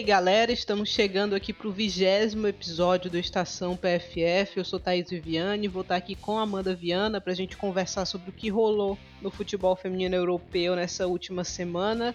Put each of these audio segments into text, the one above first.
Aí, galera, estamos chegando aqui para o vigésimo episódio do Estação PFF. Eu sou Thaís Viviane, vou estar aqui com a Amanda Viana para a gente conversar sobre o que rolou no futebol feminino europeu nessa última semana.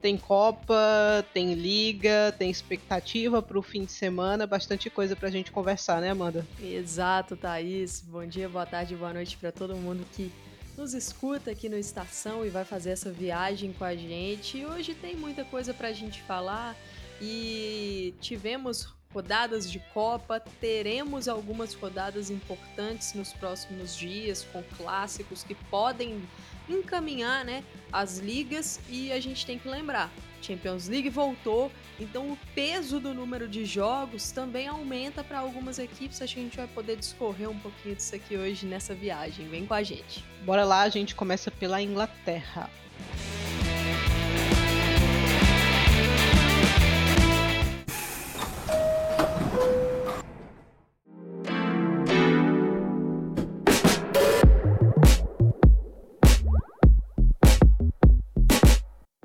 Tem Copa, tem Liga, tem expectativa para o fim de semana, bastante coisa para a gente conversar, né, Amanda? Exato, Thaís. Bom dia, boa tarde, boa noite para todo mundo que nos escuta aqui no Estação e vai fazer essa viagem com a gente. E hoje tem muita coisa para a gente falar e tivemos rodadas de Copa, teremos algumas rodadas importantes nos próximos dias, com clássicos que podem encaminhar né, as ligas e a gente tem que lembrar. Champions League voltou, então o peso do número de jogos também aumenta para algumas equipes. Acho que a gente vai poder discorrer um pouquinho disso aqui hoje nessa viagem. Vem com a gente. Bora lá, a gente começa pela Inglaterra.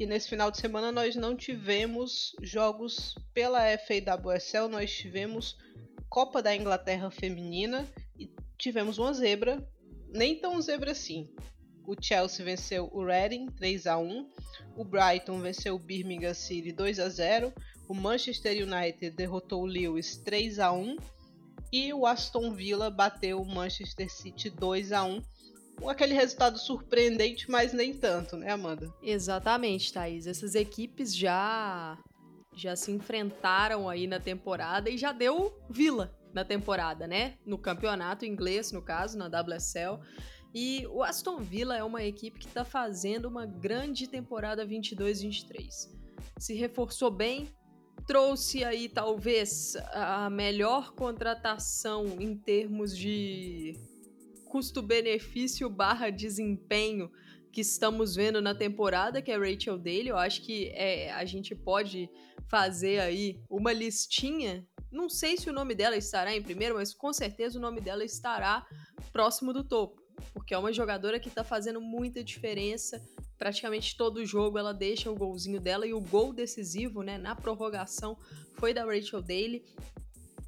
Nesse final de semana nós não tivemos jogos pela FAWSL, nós tivemos Copa da Inglaterra Feminina e tivemos uma zebra, nem tão zebra assim. O Chelsea venceu o Reading 3 a 1, o Brighton venceu o Birmingham City 2 a 0, o Manchester United derrotou o Lewis 3 a 1 e o Aston Villa bateu o Manchester City 2 a 1 aquele resultado surpreendente, mas nem tanto, né, Amanda? Exatamente, Thaís. Essas equipes já já se enfrentaram aí na temporada e já deu vila na temporada, né? No campeonato inglês, no caso, na WSL. E o Aston Villa é uma equipe que está fazendo uma grande temporada 22-23. Se reforçou bem, trouxe aí talvez a melhor contratação em termos de custo-benefício barra desempenho que estamos vendo na temporada, que é Rachel Daly. Eu acho que é, a gente pode fazer aí uma listinha. Não sei se o nome dela estará em primeiro, mas com certeza o nome dela estará próximo do topo. Porque é uma jogadora que está fazendo muita diferença. Praticamente todo jogo ela deixa o golzinho dela e o gol decisivo, né, na prorrogação, foi da Rachel Daly.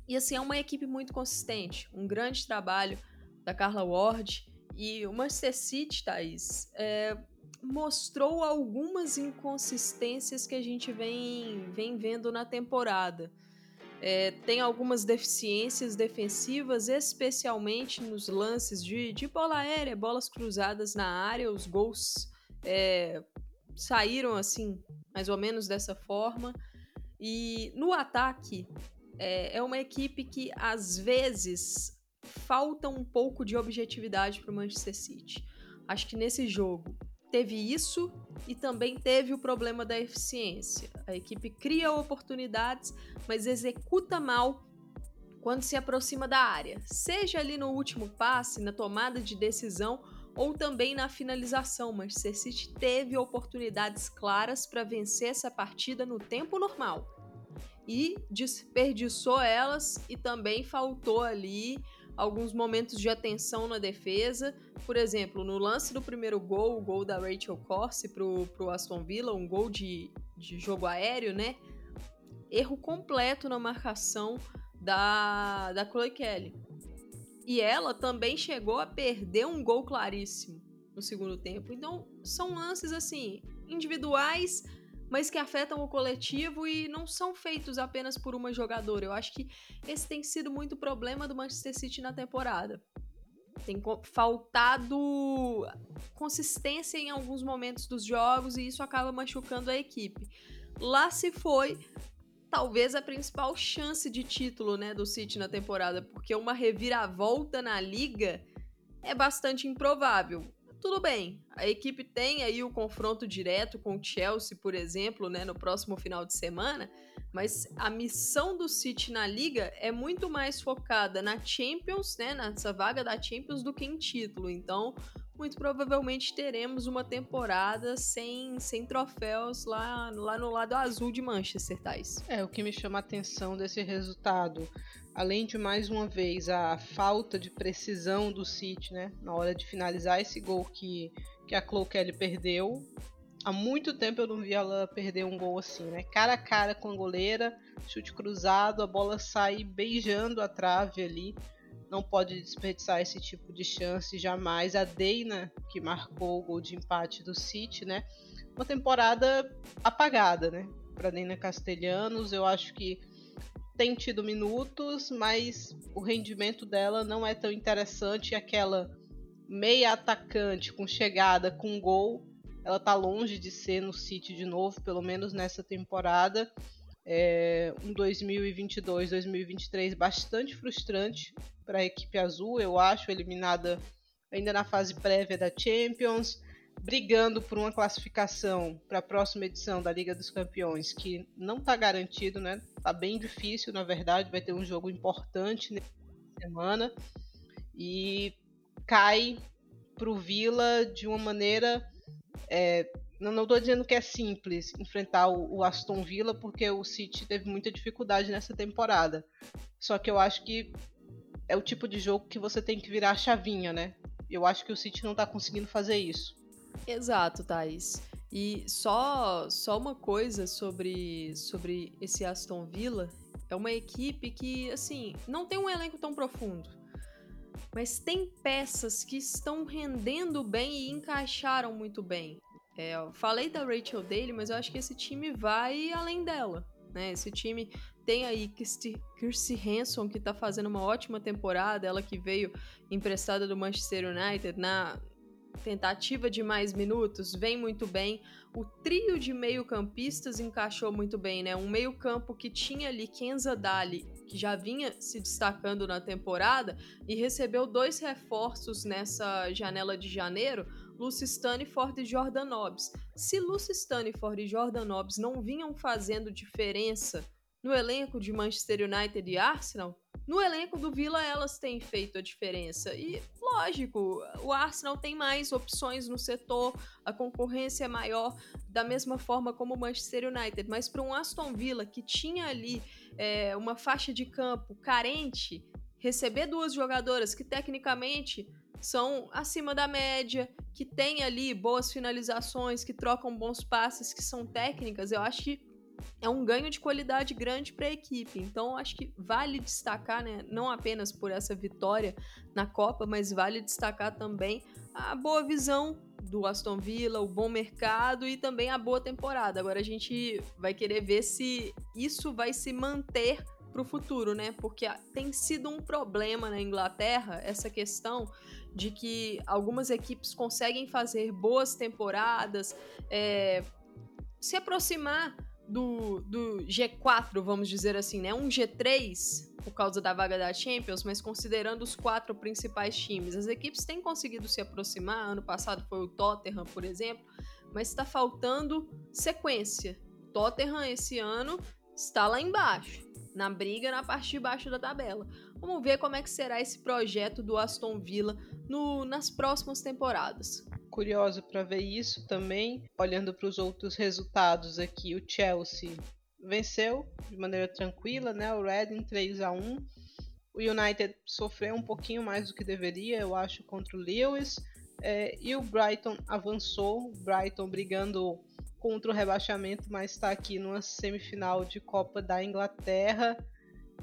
E assim, é uma equipe muito consistente, um grande trabalho da Carla Ward. E o Manchester City, Thaís, é, mostrou algumas inconsistências que a gente vem, vem vendo na temporada. É, tem algumas deficiências defensivas, especialmente nos lances de, de bola aérea, bolas cruzadas na área, os gols é, saíram assim, mais ou menos dessa forma. E no ataque, é, é uma equipe que às vezes falta um pouco de objetividade para o Manchester City. Acho que nesse jogo teve isso e também teve o problema da eficiência. A equipe cria oportunidades, mas executa mal quando se aproxima da área, seja ali no último passe, na tomada de decisão ou também na finalização. Manchester City teve oportunidades claras para vencer essa partida no tempo normal e desperdiçou elas e também faltou ali alguns momentos de atenção na defesa. Por exemplo, no lance do primeiro gol, o gol da Rachel Corsi pro, pro Aston Villa, um gol de, de jogo aéreo, né? Erro completo na marcação da, da Chloe Kelly. E ela também chegou a perder um gol claríssimo no segundo tempo. Então, são lances assim, individuais, mas que afetam o coletivo e não são feitos apenas por uma jogadora. Eu acho que esse tem sido muito problema do Manchester City na temporada. Tem faltado consistência em alguns momentos dos jogos e isso acaba machucando a equipe. Lá se foi talvez a principal chance de título, né, do City na temporada, porque uma reviravolta na liga é bastante improvável tudo bem. A equipe tem aí o confronto direto com o Chelsea, por exemplo, né, no próximo final de semana, mas a missão do City na liga é muito mais focada na Champions, né, nessa vaga da Champions do que em título. Então, muito provavelmente teremos uma temporada sem, sem troféus lá, lá no lado azul de Manchester, Tais. É, o que me chama a atenção desse resultado além de mais uma vez a falta de precisão do City, né, na hora de finalizar esse gol que, que a Chloe Kelly perdeu, Há muito tempo eu não vi ela perder um gol assim, né? Cara a cara com a goleira, chute cruzado, a bola sai beijando a trave ali. Não pode desperdiçar esse tipo de chance jamais. A Deina, que marcou o gol de empate do City, né? Uma temporada apagada, né? Para Deina Castelhanos, eu acho que tem tido minutos, mas o rendimento dela não é tão interessante. Aquela meia atacante com chegada, com gol, ela tá longe de ser no City de novo, pelo menos nessa temporada. É um 2022, 2023 bastante frustrante para a equipe azul, eu acho, eliminada ainda na fase prévia da Champions, brigando por uma classificação para a próxima edição da Liga dos Campeões, que não está garantido, né? Tá bem difícil, na verdade, vai ter um jogo importante nessa semana e cai para o Vila de uma maneira é, não estou dizendo que é simples enfrentar o, o, Aston Villa, porque o City teve muita dificuldade nessa temporada. Só que eu acho que é o tipo de jogo que você tem que virar a chavinha, né? Eu acho que o City não está conseguindo fazer isso. Exato, Thaís. E só, só uma coisa sobre, sobre esse Aston Villa. É uma equipe que, assim, não tem um elenco tão profundo mas tem peças que estão rendendo bem e encaixaram muito bem. É, eu falei da Rachel Daly, mas eu acho que esse time vai além dela. Né? Esse time tem aí Kirsty, Hanson, que está fazendo uma ótima temporada, ela que veio emprestada do Manchester United na tentativa de mais minutos, vem muito bem. O trio de meio-campistas encaixou muito bem, né? Um meio-campo que tinha ali Kenza Dali, que já vinha se destacando na temporada, e recebeu dois reforços nessa janela de janeiro, Lucy Stanford e Jordan Nobbs. Se Lucy Stanford e Jordan Nobbs não vinham fazendo diferença no elenco de Manchester United e Arsenal, no elenco do Villa elas têm feito a diferença. E, lógico, o Arsenal tem mais opções no setor, a concorrência é maior, da mesma forma como o Manchester United. Mas para um Aston Villa que tinha ali é, uma faixa de campo carente, receber duas jogadoras que tecnicamente são acima da média, que tem ali boas finalizações, que trocam bons passes, que são técnicas, eu acho que é um ganho de qualidade grande para a equipe. Então, acho que vale destacar, né, não apenas por essa vitória na Copa, mas vale destacar também a boa visão do Aston Villa, o bom mercado e também a boa temporada. Agora a gente vai querer ver se isso vai se manter para o futuro, né? Porque tem sido um problema na Inglaterra essa questão de que algumas equipes conseguem fazer boas temporadas, é, se aproximar do, do G4, vamos dizer assim, né? Um G3 por causa da vaga da Champions, mas considerando os quatro principais times. As equipes têm conseguido se aproximar. Ano passado foi o Tottenham, por exemplo, mas está faltando sequência. Tottenham esse ano está lá embaixo, na briga na parte de baixo da tabela. Vamos ver como é que será esse projeto do Aston Villa no, nas próximas temporadas curioso para ver isso também. Olhando para os outros resultados aqui, o Chelsea venceu de maneira tranquila, né? O Reading 3 a 1. O United sofreu um pouquinho mais do que deveria, eu acho, contra o Lewis. É, e o Brighton avançou, o Brighton brigando contra o rebaixamento, mas está aqui numa semifinal de Copa da Inglaterra.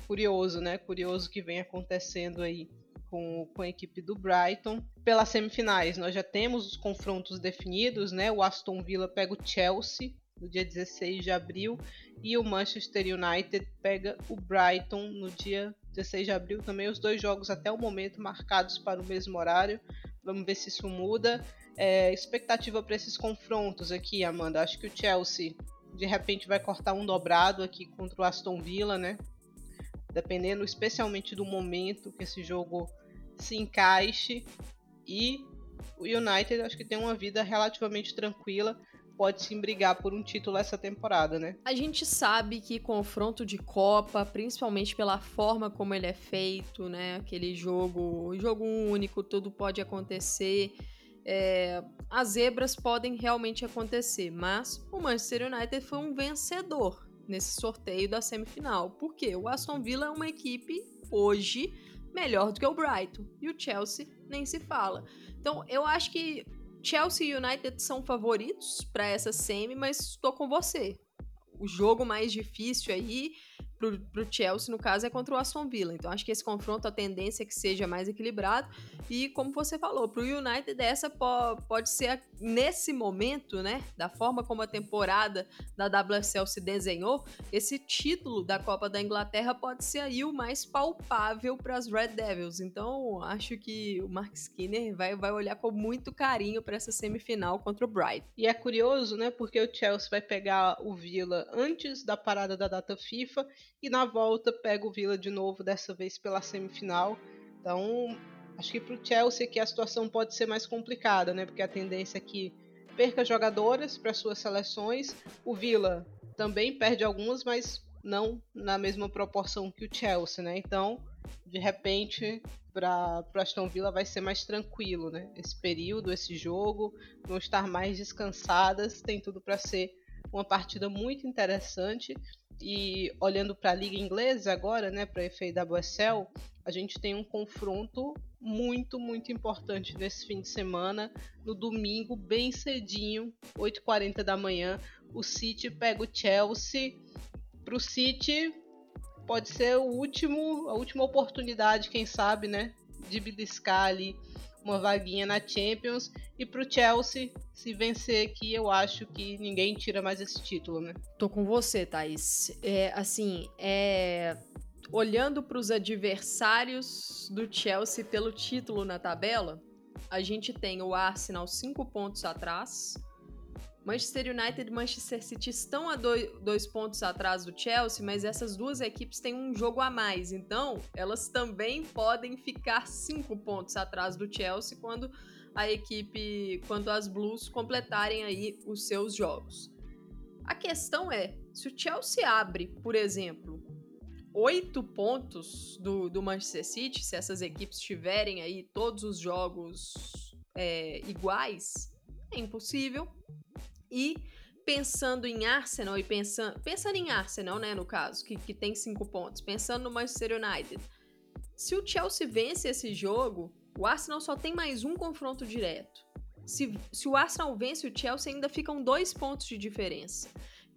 Curioso, né? Curioso que vem acontecendo aí com, com a equipe do Brighton. Pelas semifinais, nós já temos os confrontos definidos, né? O Aston Villa pega o Chelsea no dia 16 de abril e o Manchester United pega o Brighton no dia 16 de abril. Também os dois jogos até o momento marcados para o mesmo horário. Vamos ver se isso muda. É, expectativa para esses confrontos aqui, Amanda. Acho que o Chelsea de repente vai cortar um dobrado aqui contra o Aston Villa, né? Dependendo especialmente do momento que esse jogo se encaixe. E o United acho que tem uma vida relativamente tranquila, pode sim brigar por um título essa temporada, né? A gente sabe que confronto de Copa, principalmente pela forma como ele é feito, né? Aquele jogo, jogo único, tudo pode acontecer. É, as zebras podem realmente acontecer, mas o Manchester United foi um vencedor nesse sorteio da semifinal. Porque o Aston Villa é uma equipe hoje melhor do que o Brighton e o Chelsea nem se fala. Então eu acho que Chelsea e United são favoritos para essa semi, mas estou com você. O jogo mais difícil aí pro, pro Chelsea, no caso, é contra o Aston Villa. Então acho que esse confronto, a tendência é que seja mais equilibrado. E como você falou, pro United essa po pode ser, nesse momento, né, da forma como a temporada da WSL se desenhou, esse título da Copa da Inglaterra pode ser aí o mais palpável para as Red Devils. Então acho que o Mark Skinner vai, vai olhar com muito carinho para essa semifinal contra o Bright. E é curioso, né, porque o Chelsea vai pegar o Villa antes da parada da data FIFA e na volta pega o Villa de novo, dessa vez pela semifinal. Então, acho que para o Chelsea aqui a situação pode ser mais complicada, né? Porque a tendência é que perca jogadoras para suas seleções. O Villa também perde algumas, mas não na mesma proporção que o Chelsea, né? Então, de repente, para o Aston Villa vai ser mais tranquilo, né? Esse período, esse jogo, vão estar mais descansadas, tem tudo para ser uma partida muito interessante. E olhando para a liga inglesa agora, né, para a FAWSL, a gente tem um confronto muito, muito importante nesse fim de semana, no domingo, bem cedinho, 8h40 da manhã, o City pega o Chelsea. Para o City pode ser o último, a última oportunidade, quem sabe, né, de beliscar ali uma vaguinha na Champions. E pro Chelsea, se vencer aqui, eu acho que ninguém tira mais esse título, né? Tô com você, Thaís. É, assim, é... olhando para os adversários do Chelsea pelo título na tabela, a gente tem o Arsenal cinco pontos atrás, Manchester United e Manchester City estão a dois, dois, pontos atrás do Chelsea, mas essas duas equipes têm um jogo a mais. Então, elas também podem ficar cinco pontos atrás do Chelsea quando a equipe, quando as Blues completarem aí os seus jogos. A questão é, se o Chelsea abre, por exemplo, oito pontos do, do Manchester City, se essas equipes tiverem aí todos os jogos é, iguais, é impossível e pensando em Arsenal e pensando, pensando em Arsenal, né, no caso, que, que tem cinco pontos, pensando no Manchester United, se o Chelsea vence esse jogo, o Arsenal só tem mais um confronto direto. Se, se o Arsenal vence o Chelsea, ainda ficam dois pontos de diferença.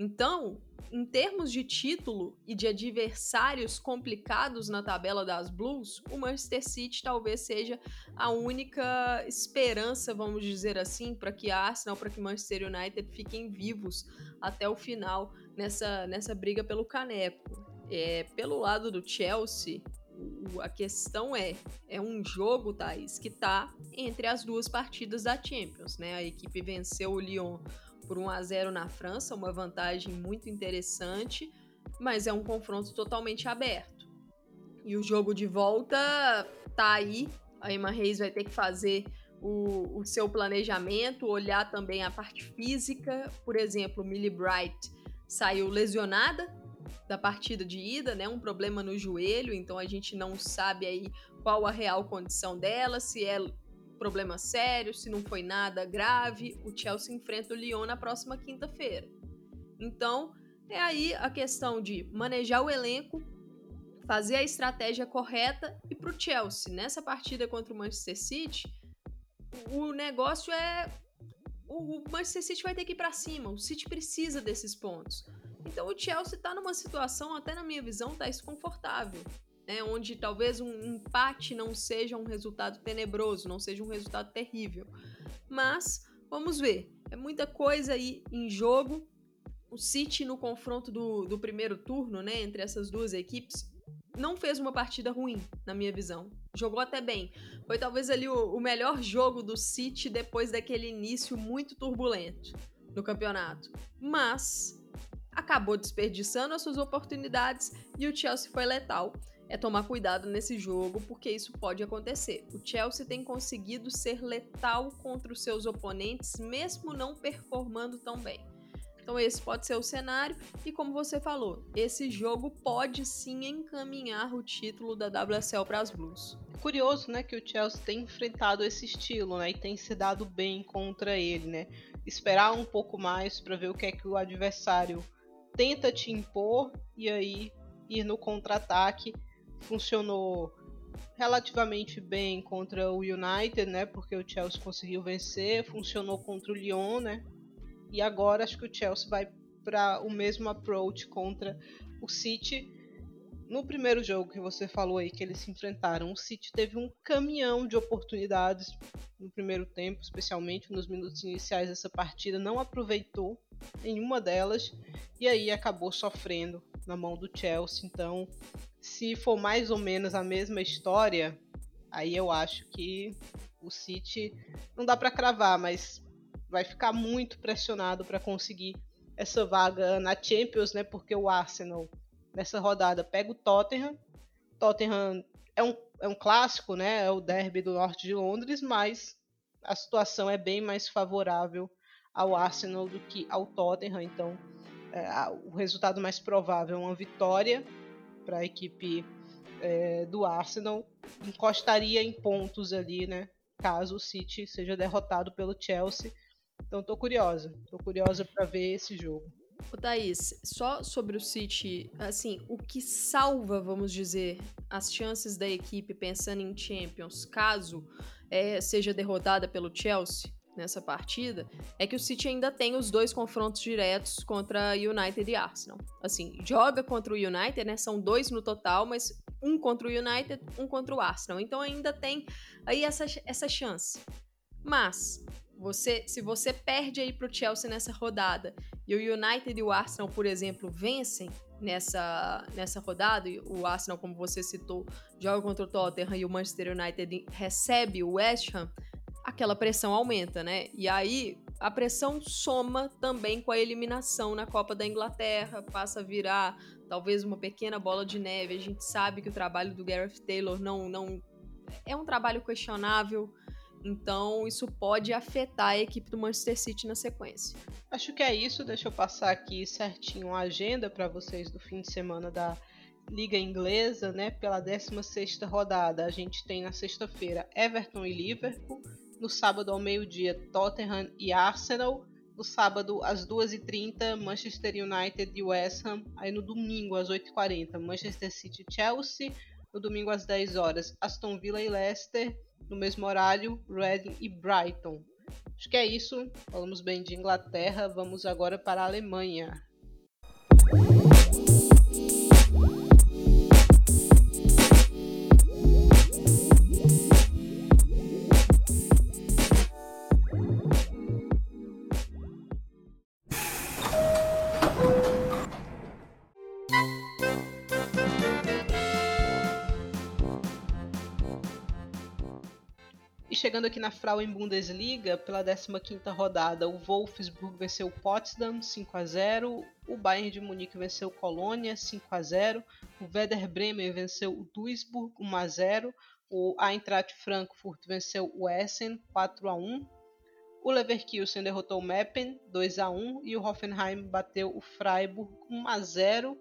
Então, em termos de título e de adversários complicados na tabela das Blues, o Manchester City talvez seja a única esperança, vamos dizer assim, para que Arsenal, para que Manchester United fiquem vivos até o final nessa, nessa briga pelo caneco. É, pelo lado do Chelsea, a questão é, é um jogo, Thaís, que está entre as duas partidas da Champions, né? A equipe venceu o Lyon por 1 a 0 na França, uma vantagem muito interessante, mas é um confronto totalmente aberto. E o jogo de volta tá aí. A Emma Reis vai ter que fazer o, o seu planejamento, olhar também a parte física. Por exemplo, Millie Bright saiu lesionada da partida de ida, né? Um problema no joelho, então a gente não sabe aí qual a real condição dela, se é problema sério, se não foi nada grave, o Chelsea enfrenta o Lyon na próxima quinta-feira. Então, é aí a questão de manejar o elenco, fazer a estratégia correta e para o Chelsea, nessa partida contra o Manchester City, o negócio é. O Manchester City vai ter que ir para cima, o City precisa desses pontos. Então o Chelsea está numa situação, até na minha visão, tá desconfortável né, onde talvez um empate não seja um resultado tenebroso, não seja um resultado terrível. Mas vamos ver, é muita coisa aí em jogo. O City no confronto do, do primeiro turno, né, entre essas duas equipes, não fez uma partida ruim, na minha visão. Jogou até bem. Foi talvez ali o, o melhor jogo do City depois daquele início muito turbulento no campeonato. Mas acabou desperdiçando as suas oportunidades e o Chelsea foi letal é tomar cuidado nesse jogo, porque isso pode acontecer. O Chelsea tem conseguido ser letal contra os seus oponentes, mesmo não performando tão bem. Então esse pode ser o cenário e como você falou, esse jogo pode sim encaminhar o título da WSL para as Blues. Curioso, né, que o Chelsea tem enfrentado esse estilo, né, e tem se dado bem contra ele, né? Esperar um pouco mais para ver o que é que o adversário tenta te impor e aí ir no contra-ataque funcionou relativamente bem contra o United, né? Porque o Chelsea conseguiu vencer, funcionou contra o Lyon, né? E agora acho que o Chelsea vai para o mesmo approach contra o City. No primeiro jogo que você falou aí que eles se enfrentaram, o City teve um caminhão de oportunidades no primeiro tempo, especialmente nos minutos iniciais dessa partida, não aproveitou nenhuma delas e aí acabou sofrendo na mão do Chelsea. Então, se for mais ou menos a mesma história, aí eu acho que o City não dá para cravar, mas vai ficar muito pressionado para conseguir essa vaga na Champions, né? Porque o Arsenal nessa rodada pega o Tottenham. Tottenham é um, é um clássico, né? É o derby do norte de Londres, mas a situação é bem mais favorável ao Arsenal do que ao Tottenham. Então, o resultado mais provável é uma vitória para a equipe é, do Arsenal. Encostaria em pontos ali, né? Caso o City seja derrotado pelo Chelsea. Então, tô curiosa. Tô curiosa para ver esse jogo. Ô Thaís, só sobre o City, assim, o que salva, vamos dizer, as chances da equipe pensando em Champions, caso é, seja derrotada pelo Chelsea, nessa partida é que o City ainda tem os dois confrontos diretos contra United e Arsenal. Assim, joga contra o United, né? São dois no total, mas um contra o United, um contra o Arsenal. Então ainda tem aí essa, essa chance. Mas você, se você perde aí pro Chelsea nessa rodada e o United e o Arsenal, por exemplo, vencem nessa, nessa rodada, e o Arsenal, como você citou, joga contra o Tottenham e o Manchester United recebe o West Ham, aquela pressão aumenta, né? E aí a pressão soma também com a eliminação na Copa da Inglaterra, passa a virar talvez uma pequena bola de neve. A gente sabe que o trabalho do Gareth Taylor não, não é um trabalho questionável. Então, isso pode afetar a equipe do Manchester City na sequência. Acho que é isso. Deixa eu passar aqui certinho a agenda para vocês do fim de semana da Liga Inglesa, né? Pela 16 rodada, a gente tem na sexta-feira Everton e Liverpool. No sábado ao meio-dia, Tottenham e Arsenal. No sábado, às 2h30, Manchester United e West Ham. Aí no domingo, às 8h40, Manchester City e Chelsea. No domingo, às 10 horas, Aston Villa e Leicester. No mesmo horário, Reading e Brighton. Acho que é isso. Falamos bem de Inglaterra. Vamos agora para a Alemanha. Aqui na Frauen Bundesliga, pela 15ª rodada, o Wolfsburg venceu o Potsdam 5 a 0, o Bayern de Munique venceu o Colônia 5 a 0, o Werder Bremen venceu o Duisburg 1 a 0, o Eintracht Frankfurt venceu o Essen 4 a 1, o Leverkusen derrotou o Meppen 2 a 1 e o Hoffenheim bateu o Freiburg 1 a 0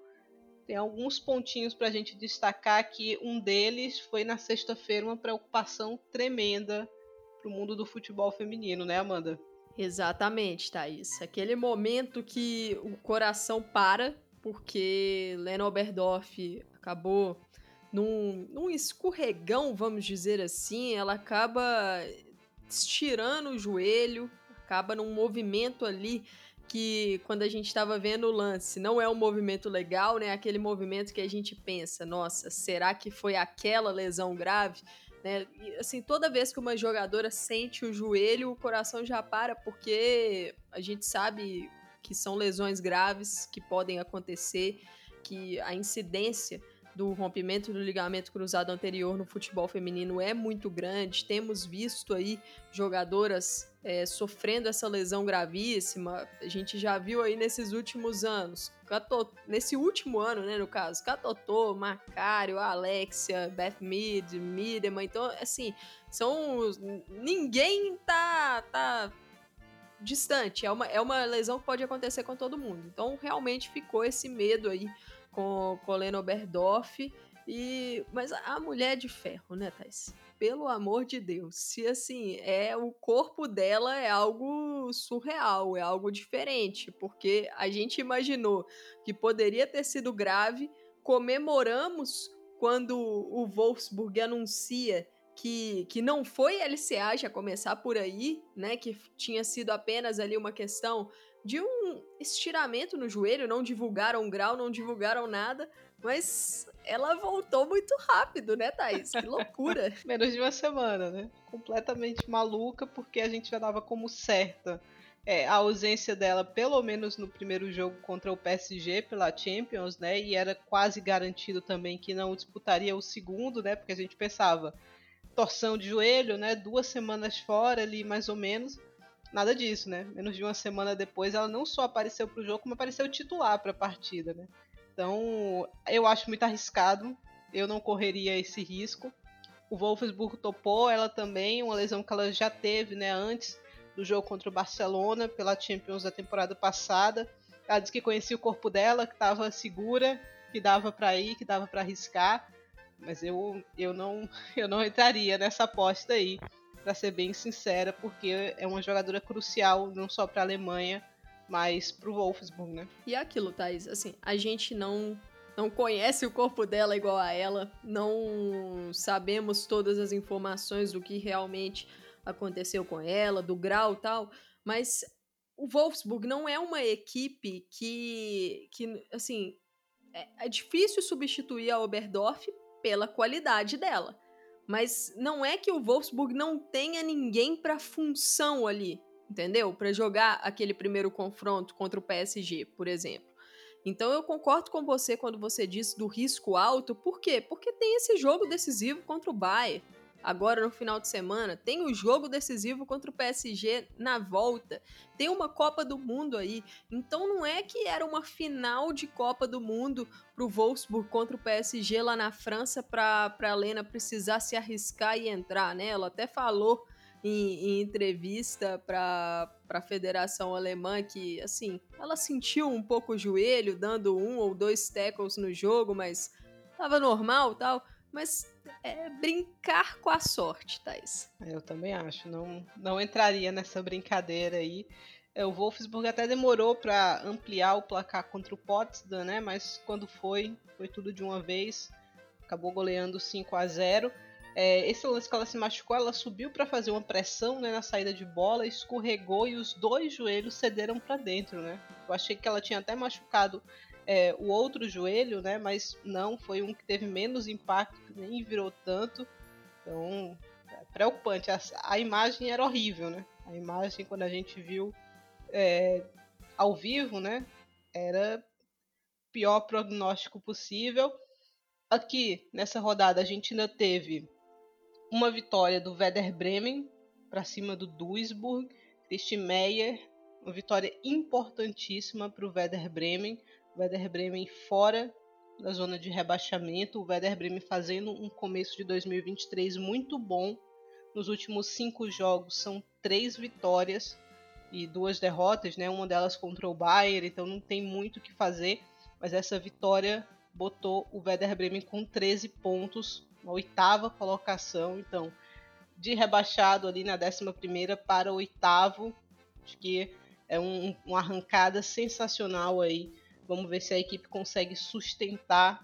tem alguns pontinhos para a gente destacar que um deles foi na sexta-feira uma preocupação tremenda para o mundo do futebol feminino, né, Amanda? Exatamente, Thaís. Aquele momento que o coração para, porque Lena Oberdorf acabou num, num escorregão, vamos dizer assim, ela acaba estirando o joelho, acaba num movimento ali que quando a gente estava vendo o lance não é um movimento legal, né? Aquele movimento que a gente pensa, nossa, será que foi aquela lesão grave? Né? E, assim, toda vez que uma jogadora sente o joelho, o coração já para, porque a gente sabe que são lesões graves que podem acontecer, que a incidência do rompimento do ligamento cruzado anterior no futebol feminino é muito grande. Temos visto aí jogadoras é, sofrendo essa lesão gravíssima. A gente já viu aí nesses últimos anos, nesse último ano, né, no caso, Catotô, Macário, Alexia, Beth Mead, Midema. Então, assim, são. Ninguém tá. tá distante. É uma, é uma lesão que pode acontecer com todo mundo. Então, realmente ficou esse medo aí com Coleno Oberdorf. E, mas a mulher de ferro, né, Thais? Pelo amor de Deus. Se assim, é o corpo dela é algo surreal, é algo diferente, porque a gente imaginou que poderia ter sido grave, comemoramos quando o Wolfsburg anuncia que, que não foi LCA, já começar por aí, né? Que tinha sido apenas ali uma questão de um estiramento no joelho, não divulgaram grau, não divulgaram nada, mas ela voltou muito rápido, né, Thaís? Que loucura! Menos de uma semana, né? Completamente maluca, porque a gente já dava como certa é, a ausência dela, pelo menos no primeiro jogo contra o PSG pela Champions, né? E era quase garantido também que não disputaria o segundo, né? Porque a gente pensava, torção de joelho, né? Duas semanas fora ali, mais ou menos. Nada disso, né? Menos de uma semana depois, ela não só apareceu para o jogo, como apareceu titular para a partida, né? Então, eu acho muito arriscado. Eu não correria esse risco. O Wolfsburg topou ela também, uma lesão que ela já teve, né? Antes do jogo contra o Barcelona pela Champions da temporada passada. Ela disse que conhecia o corpo dela, que estava segura, que dava para ir, que dava para arriscar. Mas eu, eu não eu não entraria nessa aposta aí, para ser bem sincera, porque é uma jogadora crucial não só para a Alemanha, mas para o Wolfsburg, né? E é aquilo, Thais, assim, a gente não não conhece o corpo dela igual a ela, não sabemos todas as informações do que realmente aconteceu com ela, do grau tal, mas o Wolfsburg não é uma equipe que, que assim, é, é difícil substituir a Oberdorf pela qualidade dela. Mas não é que o Wolfsburg não tenha ninguém para função ali, entendeu? Para jogar aquele primeiro confronto contra o PSG, por exemplo. Então eu concordo com você quando você disse do risco alto. Por quê? Porque tem esse jogo decisivo contra o Bayern agora no final de semana. Tem o jogo decisivo contra o PSG na volta. Tem uma Copa do Mundo aí. Então não é que era uma final de Copa do Mundo pro Wolfsburg contra o PSG lá na França para a Lena precisar se arriscar e entrar, né? Ela até falou em, em entrevista para a Federação Alemã que, assim, ela sentiu um pouco o joelho, dando um ou dois tackles no jogo, mas tava normal tal. Mas é brincar com a sorte, Thais. Eu também acho. Não, não entraria nessa brincadeira aí. É, o Wolfsburg até demorou para ampliar o placar contra o Potsdam, né? Mas quando foi, foi tudo de uma vez. Acabou goleando 5 a 0 é, esse lance que ela se machucou, ela subiu para fazer uma pressão né, na saída de bola, escorregou e os dois joelhos cederam para dentro, né? Eu achei que ela tinha até machucado é, o outro joelho, né? Mas não, foi um que teve menos impacto, nem virou tanto. Então, é preocupante. A, a, imagem era horrível, né? A imagem, quando a gente viu é, ao vivo, né? Era pior prognóstico possível. Aqui, nessa rodada, a gente ainda teve uma vitória do Werder Bremen para cima do Duisburg. Christian Meyer, uma vitória importantíssima para o Werder Bremen. Werder Bremen fora da zona de rebaixamento, o Werder Bremen fazendo um começo de 2023 muito bom. Nos últimos cinco jogos são três vitórias e duas derrotas, né? Uma delas contra o Bayern, então não tem muito o que fazer. Mas essa vitória botou o Werder Bremen com 13 pontos, na oitava colocação. Então, de rebaixado ali na 11 primeira para oitavo, acho que é um, uma arrancada sensacional aí Vamos ver se a equipe consegue sustentar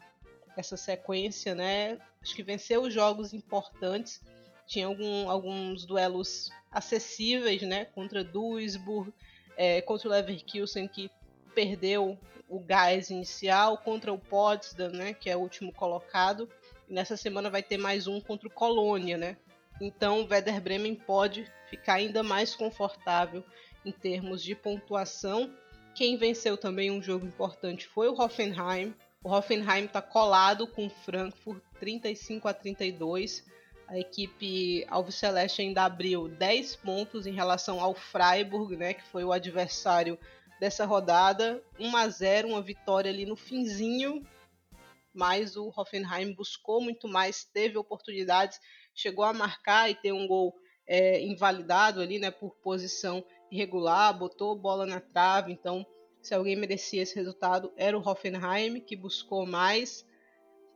essa sequência, né? Acho que venceu os jogos importantes. Tinha algum, alguns duelos acessíveis, né? Contra Duisburg, é, contra o Leverkusen, que perdeu o gás inicial, contra o Potsdam, né? Que é o último colocado. Nessa semana vai ter mais um contra o Colônia, né? Então o Werder Bremen pode ficar ainda mais confortável em termos de pontuação quem venceu também um jogo importante foi o Hoffenheim. O Hoffenheim está colado com o Frankfurt 35 a 32. A equipe Alves ainda abriu 10 pontos em relação ao Freiburg, né, que foi o adversário dessa rodada. 1 a 0, uma vitória ali no finzinho, mas o Hoffenheim buscou muito mais, teve oportunidades, chegou a marcar e ter um gol é, invalidado ali, né, por posição irregular, botou bola na trave, então se alguém merecia esse resultado era o Hoffenheim, que buscou mais.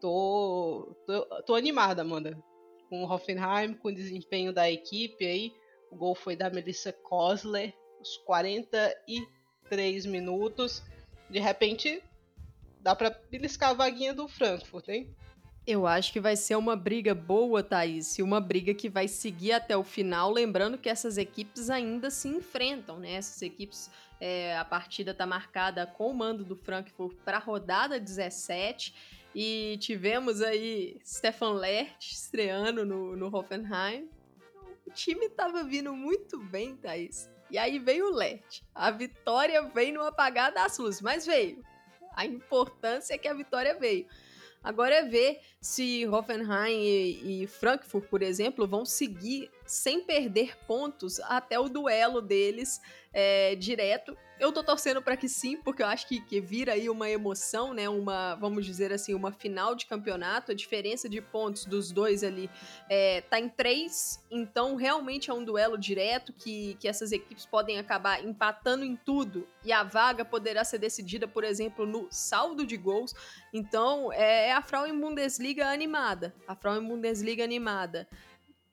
Tô, tô, tô animada, Amanda, com o Hoffenheim, com o desempenho da equipe aí. O gol foi da Melissa Kosler, os 43 minutos. De repente, dá para beliscar a vaguinha do Frankfurt, hein? Eu acho que vai ser uma briga boa, Thaís, e uma briga que vai seguir até o final, lembrando que essas equipes ainda se enfrentam, né? Essas equipes, é, a partida está marcada com o mando do Frankfurt para a rodada 17, e tivemos aí Stefan Lert estreando no, no Hoffenheim. O time estava vindo muito bem, Thaís. E aí veio o Lert. A vitória veio no apagar das luzes, mas veio. A importância é que a vitória veio. Agora é ver se Hoffenheim e, e, Frankfurt, por exemplo, vão seguir sem perder pontos até o duelo deles é, direto eu tô torcendo para que sim, porque eu acho que, que vira aí uma emoção, né? Uma, vamos dizer assim, uma final de campeonato. A diferença de pontos dos dois ali é, tá em três, então realmente é um duelo direto que, que essas equipes podem acabar empatando em tudo e a vaga poderá ser decidida, por exemplo, no saldo de gols. Então é, é a Frauen Bundesliga animada. A Frauen Bundesliga animada.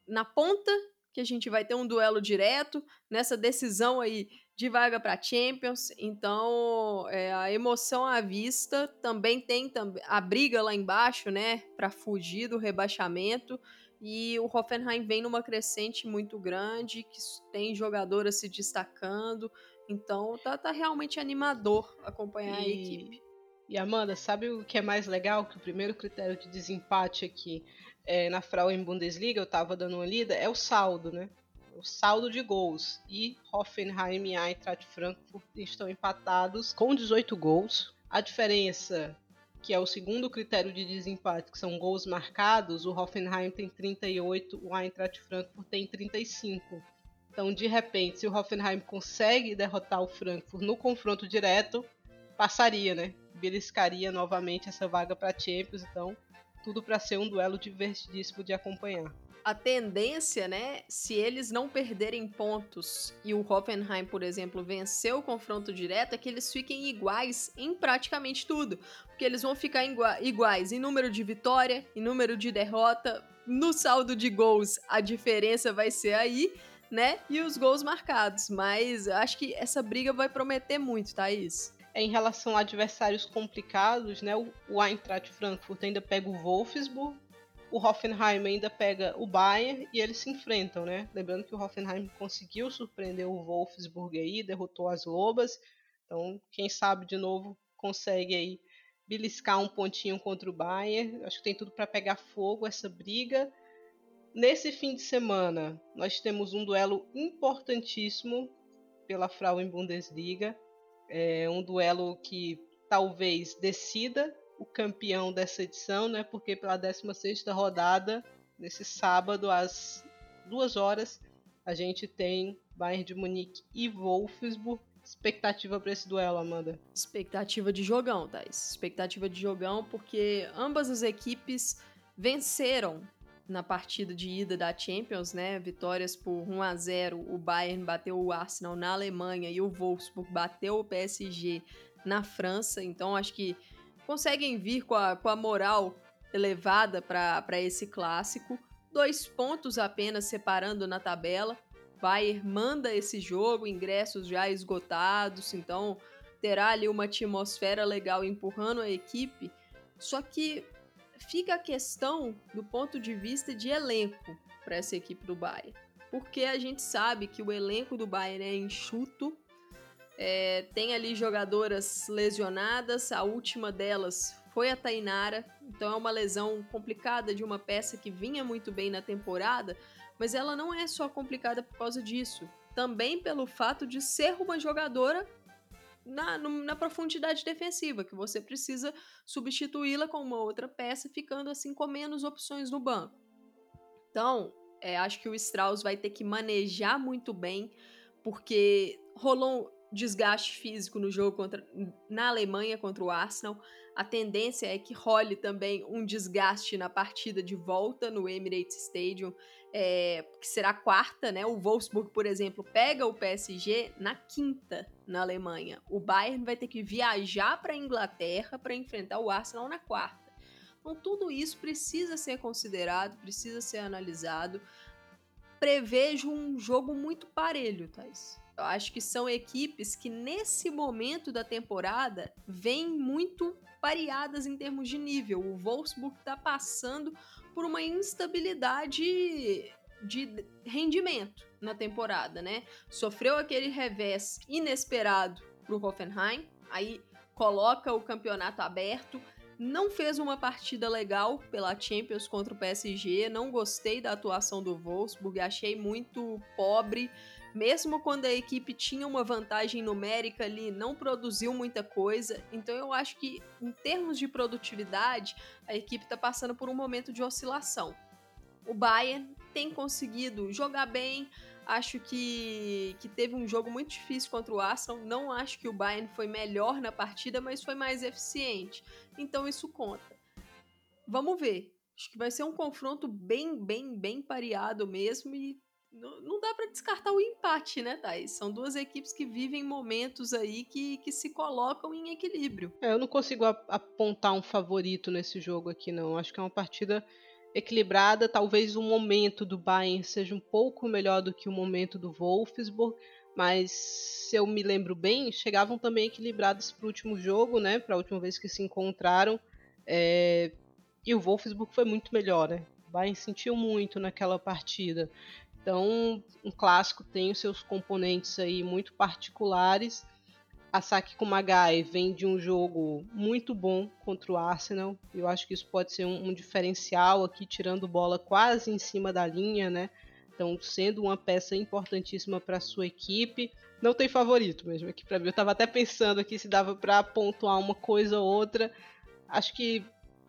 Na ponta, que a gente vai ter um duelo direto, nessa decisão aí de vaga para Champions, então é, a emoção à vista também tem a briga lá embaixo, né, para fugir do rebaixamento. E o Hoffenheim vem numa crescente muito grande, que tem jogadoras se destacando, então tá, tá realmente animador acompanhar e, a equipe. E Amanda, sabe o que é mais legal? Que o primeiro critério de desempate aqui é, na Frauen Bundesliga, eu tava dando uma lida, é o saldo, né? O saldo de gols. E Hoffenheim e Eintracht Frankfurt estão empatados com 18 gols. A diferença, que é o segundo critério de desempate, que são gols marcados, o Hoffenheim tem 38, o Eintracht Frankfurt tem 35. Então, de repente, se o Hoffenheim consegue derrotar o Frankfurt no confronto direto, passaria, né? Beliscaria novamente essa vaga para Champions. Então, tudo para ser um duelo divertidíssimo de acompanhar a tendência, né, se eles não perderem pontos e o Hoffenheim, por exemplo, vencer o confronto direto, é que eles fiquem iguais em praticamente tudo. Porque eles vão ficar iguais em número de vitória, em número de derrota, no saldo de gols a diferença vai ser aí, né? E os gols marcados. Mas acho que essa briga vai prometer muito, Thaís. É, em relação a adversários complicados, né? O Eintracht Frankfurt ainda pega o Wolfsburg, o Hoffenheim ainda pega o Bayern e eles se enfrentam, né? Lembrando que o Hoffenheim conseguiu surpreender o Wolfsburg aí, derrotou as Lobas. Então, quem sabe de novo consegue aí beliscar um pontinho contra o Bayern. Acho que tem tudo para pegar fogo essa briga. Nesse fim de semana, nós temos um duelo importantíssimo pela Frauen Bundesliga. É um duelo que talvez decida o campeão dessa edição, né? Porque pela 16 rodada, nesse sábado, às duas horas, a gente tem Bayern de Munique e Wolfsburg. Expectativa para esse duelo, Amanda? Expectativa de jogão, Thais. Expectativa de jogão, porque ambas as equipes venceram na partida de ida da Champions, né? Vitórias por 1 a 0. O Bayern bateu o Arsenal na Alemanha e o Wolfsburg bateu o PSG na França. Então acho que conseguem vir com a, com a moral elevada para esse clássico. Dois pontos apenas separando na tabela. Bayern manda esse jogo, ingressos já esgotados, então terá ali uma atmosfera legal empurrando a equipe. Só que fica a questão do ponto de vista de elenco para essa equipe do Bayern. Porque a gente sabe que o elenco do Bayern é enxuto, é, tem ali jogadoras lesionadas, a última delas foi a Tainara, então é uma lesão complicada de uma peça que vinha muito bem na temporada, mas ela não é só complicada por causa disso, também pelo fato de ser uma jogadora na, na profundidade defensiva, que você precisa substituí-la com uma outra peça, ficando assim com menos opções no banco. Então, é, acho que o Strauss vai ter que manejar muito bem, porque rolou desgaste físico no jogo contra, na Alemanha contra o Arsenal. A tendência é que role também um desgaste na partida de volta no Emirates Stadium, é, que será quarta, né? O Wolfsburg, por exemplo, pega o PSG na quinta na Alemanha. O Bayern vai ter que viajar para a Inglaterra para enfrentar o Arsenal na quarta. Então, tudo isso precisa ser considerado, precisa ser analisado. Prevejo um jogo muito parelho, Thais Eu acho que são equipes que nesse momento da temporada vêm muito variadas em termos de nível. O Wolfsburg está passando por uma instabilidade de rendimento na temporada, né? Sofreu aquele revés inesperado para o Hoffenheim, aí coloca o campeonato aberto. Não fez uma partida legal pela Champions contra o PSG. Não gostei da atuação do Wolfsburg, achei muito pobre. Mesmo quando a equipe tinha uma vantagem numérica ali, não produziu muita coisa. Então eu acho que, em termos de produtividade, a equipe está passando por um momento de oscilação. O Bayern tem conseguido jogar bem, Acho que, que teve um jogo muito difícil contra o Arsenal. Não acho que o Bayern foi melhor na partida, mas foi mais eficiente. Então isso conta. Vamos ver. Acho que vai ser um confronto bem, bem, bem pareado mesmo e não, não dá para descartar o empate, né, Thais? São duas equipes que vivem momentos aí que, que se colocam em equilíbrio. É, eu não consigo apontar um favorito nesse jogo aqui, não. Acho que é uma partida equilibrada. Talvez o momento do Bayern seja um pouco melhor do que o momento do Wolfsburg, mas se eu me lembro bem, chegavam também equilibrados para o último jogo, né? Para a última vez que se encontraram. É... E o Wolfsburg foi muito melhor, né? O Bayern sentiu muito naquela partida. Então, um clássico tem os seus componentes aí muito particulares a Saki Kumagai vem de um jogo muito bom contra o Arsenal. Eu acho que isso pode ser um, um, diferencial aqui, tirando bola quase em cima da linha, né? Então, sendo uma peça importantíssima para sua equipe. Não tem favorito mesmo aqui para mim. Eu estava até pensando aqui se dava para pontuar uma coisa ou outra. Acho que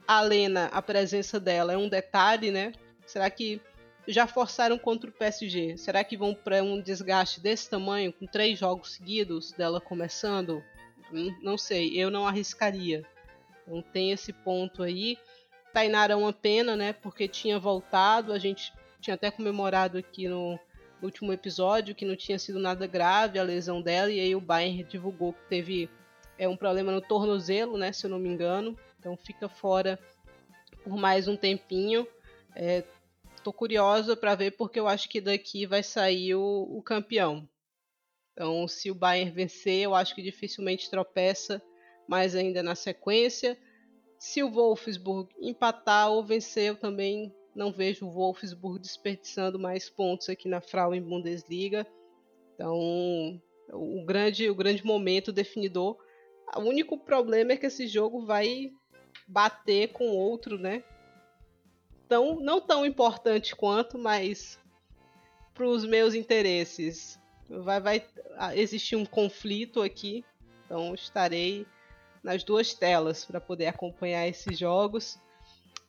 a Lena, a presença dela é um detalhe, né? Será que já forçaram contra o PSG. Será que vão para um desgaste desse tamanho, com três jogos seguidos dela começando? Hum, não sei, eu não arriscaria. Então tem esse ponto aí. Tainara é uma pena, né? Porque tinha voltado, a gente tinha até comemorado aqui no, último episódio que não tinha sido nada grave a lesão dela, e aí o Bayern divulgou que teve é, um problema no tornozelo, né? Se eu não me engano. Então fica fora por mais um tempinho. É, tô curiosa para ver porque eu acho que daqui vai sair o, o, campeão. Então, se o Bayern vencer, eu acho que dificilmente tropeça mais ainda na sequência. Se o Wolfsburg empatar ou vencer, eu também não vejo o Wolfsburg desperdiçando mais pontos aqui na Frauen Bundesliga. Então, o grande, o grande momento definidor. O único problema é que esse jogo vai bater com outro, né? Tão, não tão importante quanto, mas para os meus interesses vai, vai existir um conflito aqui. Então estarei nas duas telas para poder acompanhar esses jogos.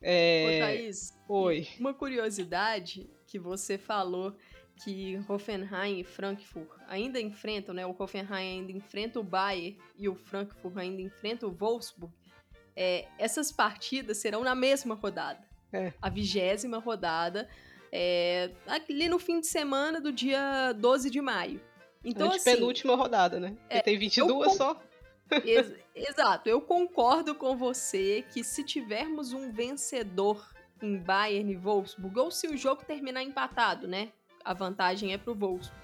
É... Ô, Thaís, Oi. Uma curiosidade que você falou que Hoffenheim e Frankfurt ainda enfrentam, né? O Hoffenheim ainda enfrenta o Bayern e o Frankfurt ainda enfrenta o Wolfsburg. É, essas partidas serão na mesma rodada. É. A vigésima rodada. É, ali no fim de semana do dia 12 de maio. Então, assim, penúltima rodada, né? Porque é, tem 22 só. Ex exato, eu concordo com você que se tivermos um vencedor em Bayern e Wolfsburg, ou se o jogo terminar empatado, né? A vantagem é pro Wolfsburg.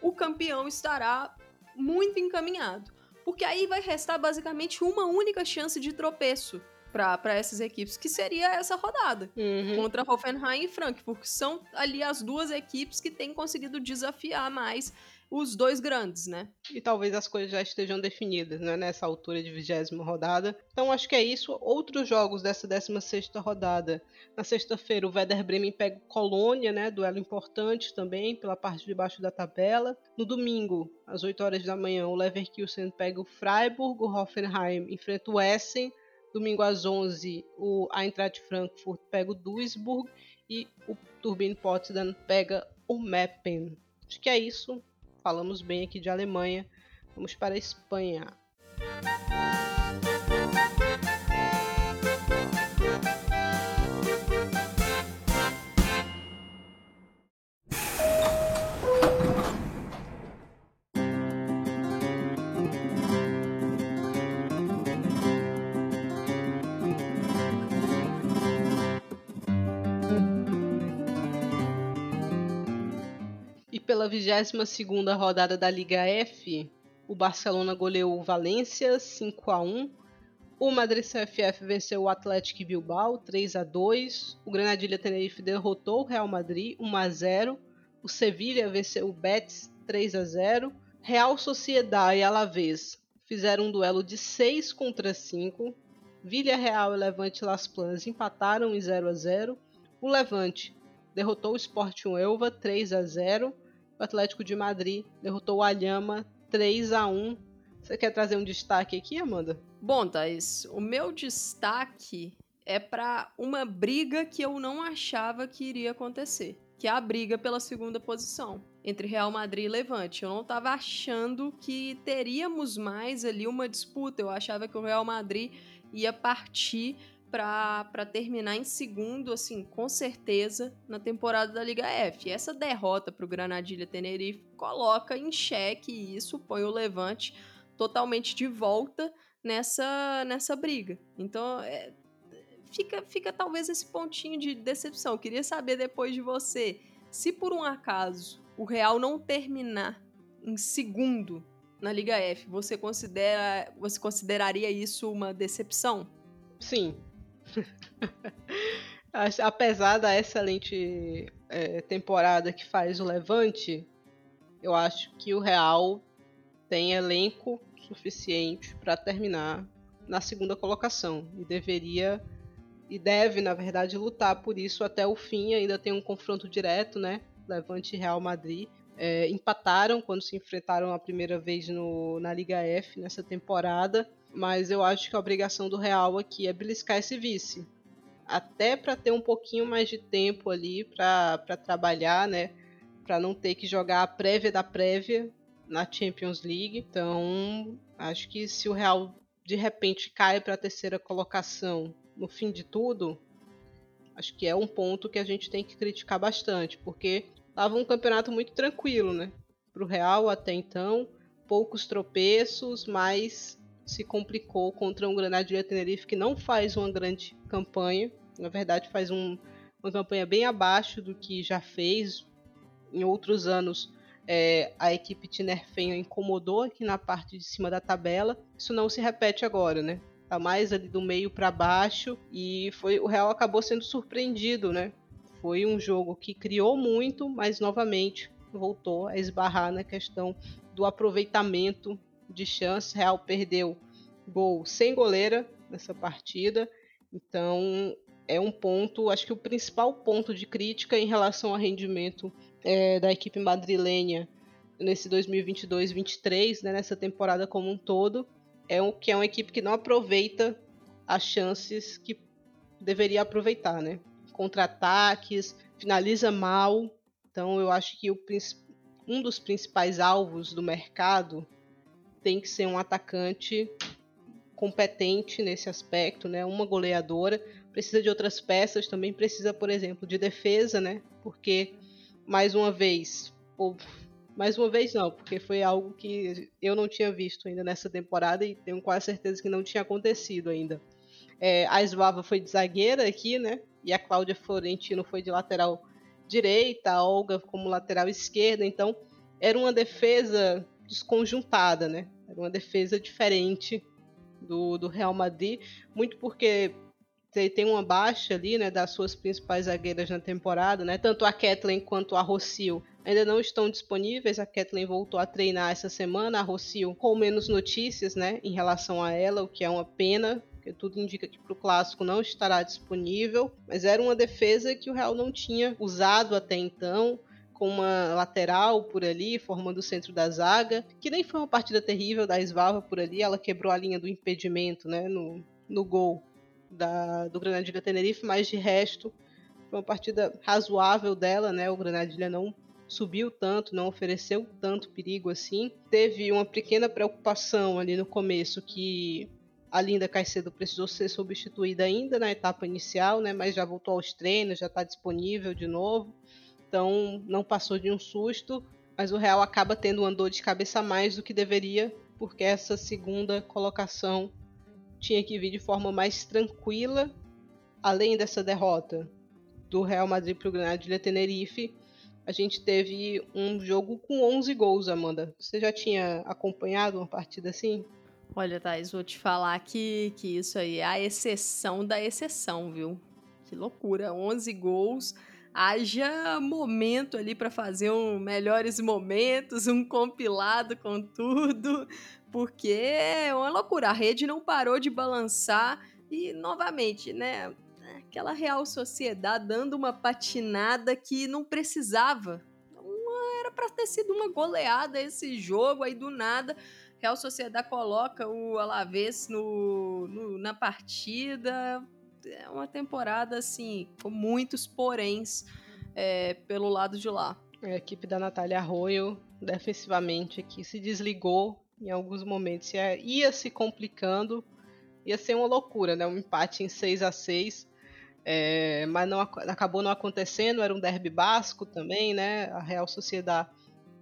O campeão estará muito encaminhado. Porque aí vai restar basicamente uma única chance de tropeço para essas equipes, que seria essa rodada uhum. contra Hoffenheim e Frankfurt, que são ali as duas equipes que têm conseguido desafiar mais os dois grandes, né? E talvez as coisas já estejam definidas, né, nessa altura de vigésima rodada. Então acho que é isso. Outros jogos dessa 16 rodada. Na sexta-feira o Werder Bremen pega Colônia, né, duelo importante também pela parte de baixo da tabela. No domingo, às 8 horas da manhã, o Leverkusen pega o Freiburg, o Hoffenheim enfrenta o Essen. Domingo às 11, o Eintracht Frankfurt pega o Duisburg e o Turbine Potsdam pega o Meppen. Acho que é isso. Falamos bem aqui de Alemanha. Vamos para a Espanha. Pela 22ª rodada da Liga F, o Barcelona goleou o Valência 5 a 1. O Madrid CFF venceu o Atlético Bilbao 3 a 2. O Granadilha Tenerife derrotou o Real Madrid 1 a 0. O Sevilha venceu o Betis 3 a 0. Real Sociedade e Alavés fizeram um duelo de 6 contra 5. Villarreal e Levante Las Planas empataram em 0 a 0. O Levante derrotou o Sporting Elva 3 a 0. O Atlético de Madrid derrotou o Alhama 3 a 1 Você quer trazer um destaque aqui, Amanda? Bom, Thais, o meu destaque é para uma briga que eu não achava que iria acontecer, que é a briga pela segunda posição entre Real Madrid e Levante. Eu não estava achando que teríamos mais ali uma disputa. Eu achava que o Real Madrid ia partir para terminar em segundo, assim, com certeza, na temporada da Liga F. essa derrota para o Granadilha Tenerife coloca em xeque isso, põe o Levante totalmente de volta nessa, nessa briga. Então, é, fica, fica talvez esse pontinho de decepção. Eu queria saber depois de você, se por um acaso o Real não terminar em segundo na Liga F, você considera, você consideraria isso uma decepção? Sim, Apesar da excelente é, temporada que faz o Levante, eu acho que o Real tem elenco suficiente para terminar na segunda colocação e deveria e deve, na verdade, lutar por isso até o fim. Ainda tem um confronto direto, né? Levante e Real Madrid. É, empataram quando se enfrentaram a primeira vez no, na Liga F nessa temporada mas eu acho que a obrigação do Real aqui é beliscar esse vice. Até para ter um pouquinho mais de tempo ali para trabalhar, né? Para não ter que jogar a prévia da prévia na Champions League. Então, acho que se o Real de repente cai para a terceira colocação no fim de tudo, acho que é um ponto que a gente tem que criticar bastante, porque estava um campeonato muito tranquilo, né? Para o Real até então, poucos tropeços, mas se complicou contra um Granadilha Tenerife que não faz uma grande campanha. Na verdade, faz um, uma campanha bem abaixo do que já fez. Em outros anos, é, a equipe tinerfenha incomodou aqui na parte de cima da tabela. Isso não se repete agora, né? Tá mais ali do meio para baixo e foi o Real acabou sendo surpreendido, né? Foi um jogo que criou muito, mas novamente voltou a esbarrar na questão do aproveitamento de chance. Real perdeu gol sem goleira nessa partida. Então é um ponto, acho que o principal ponto de crítica em relação ao rendimento é, da equipe madrilenha nesse 2022-23, né, nessa temporada como um todo, é um, que é uma equipe que não aproveita as chances que deveria aproveitar, né? Contra-ataques, finaliza mal. Então eu acho que o, um dos principais alvos do mercado tem que ser um atacante competente nesse aspecto, né? Uma goleadora, precisa de outras peças, também precisa, por exemplo, de defesa, né? Porque mais uma vez, ou mais uma vez não, porque foi algo que eu não tinha visto ainda nessa temporada e tenho quase certeza que não tinha acontecido ainda. É, a Svava foi de zagueira aqui, né? E a Cláudia Florentino foi de lateral direita, a Olga como lateral esquerda, então era uma defesa desconjuntada, né? Era uma defesa diferente do, do Real Madrid, muito porque tem uma baixa ali, né, das suas principais zagueiras na temporada, né? Tanto a Kathleen quanto a Rocio ainda não estão disponíveis. A Kathleen voltou a treinar essa semana, a Rocio com menos notícias, né, em relação a ela, o que é uma pena, porque tudo indica que para o clássico não estará disponível. Mas era uma defesa que o Real não tinha usado até então com uma lateral por ali, formando o centro da zaga, que nem foi uma partida terrível da Svalva por ali, ela quebrou a linha do impedimento, né, no, no gol da, do Granadilha Tenerife, mas de resto foi uma partida razoável dela, né, o Granadilha não subiu tanto, não ofereceu tanto perigo assim. Teve uma pequena preocupação ali no começo que a Linda Caicedo precisou ser substituída ainda na etapa inicial, né, mas já voltou aos treinos, já está disponível de novo então não passou de um susto, mas o Real acaba tendo uma dor de cabeça mais do que deveria, porque essa segunda colocação tinha que vir de forma mais tranquila, além dessa derrota do Real Madrid para o Granadilha Tenerife. a gente teve um jogo com 11 gols, Amanda. Você já tinha acompanhado uma partida assim? Olha, Thais, vou te falar que, que isso aí é a exceção da exceção, viu? Que loucura, 11 gols. Haja momento ali para fazer um melhores momentos, um compilado com tudo, porque é uma loucura. A rede não parou de balançar e, novamente, né? Aquela Real Sociedade dando uma patinada que não precisava. Não era para ter sido uma goleada esse jogo aí do nada Real Sociedade coloca o Alavés no, no, na partida. É uma temporada, assim, com muitos poréns é, pelo lado de lá. A equipe da Natália Arroio, defensivamente aqui, se desligou em alguns momentos. Ia, ia se complicando, ia ser uma loucura, né? Um empate em 6 a 6 é, mas não, acabou não acontecendo, era um derby basco também, né? A Real Sociedade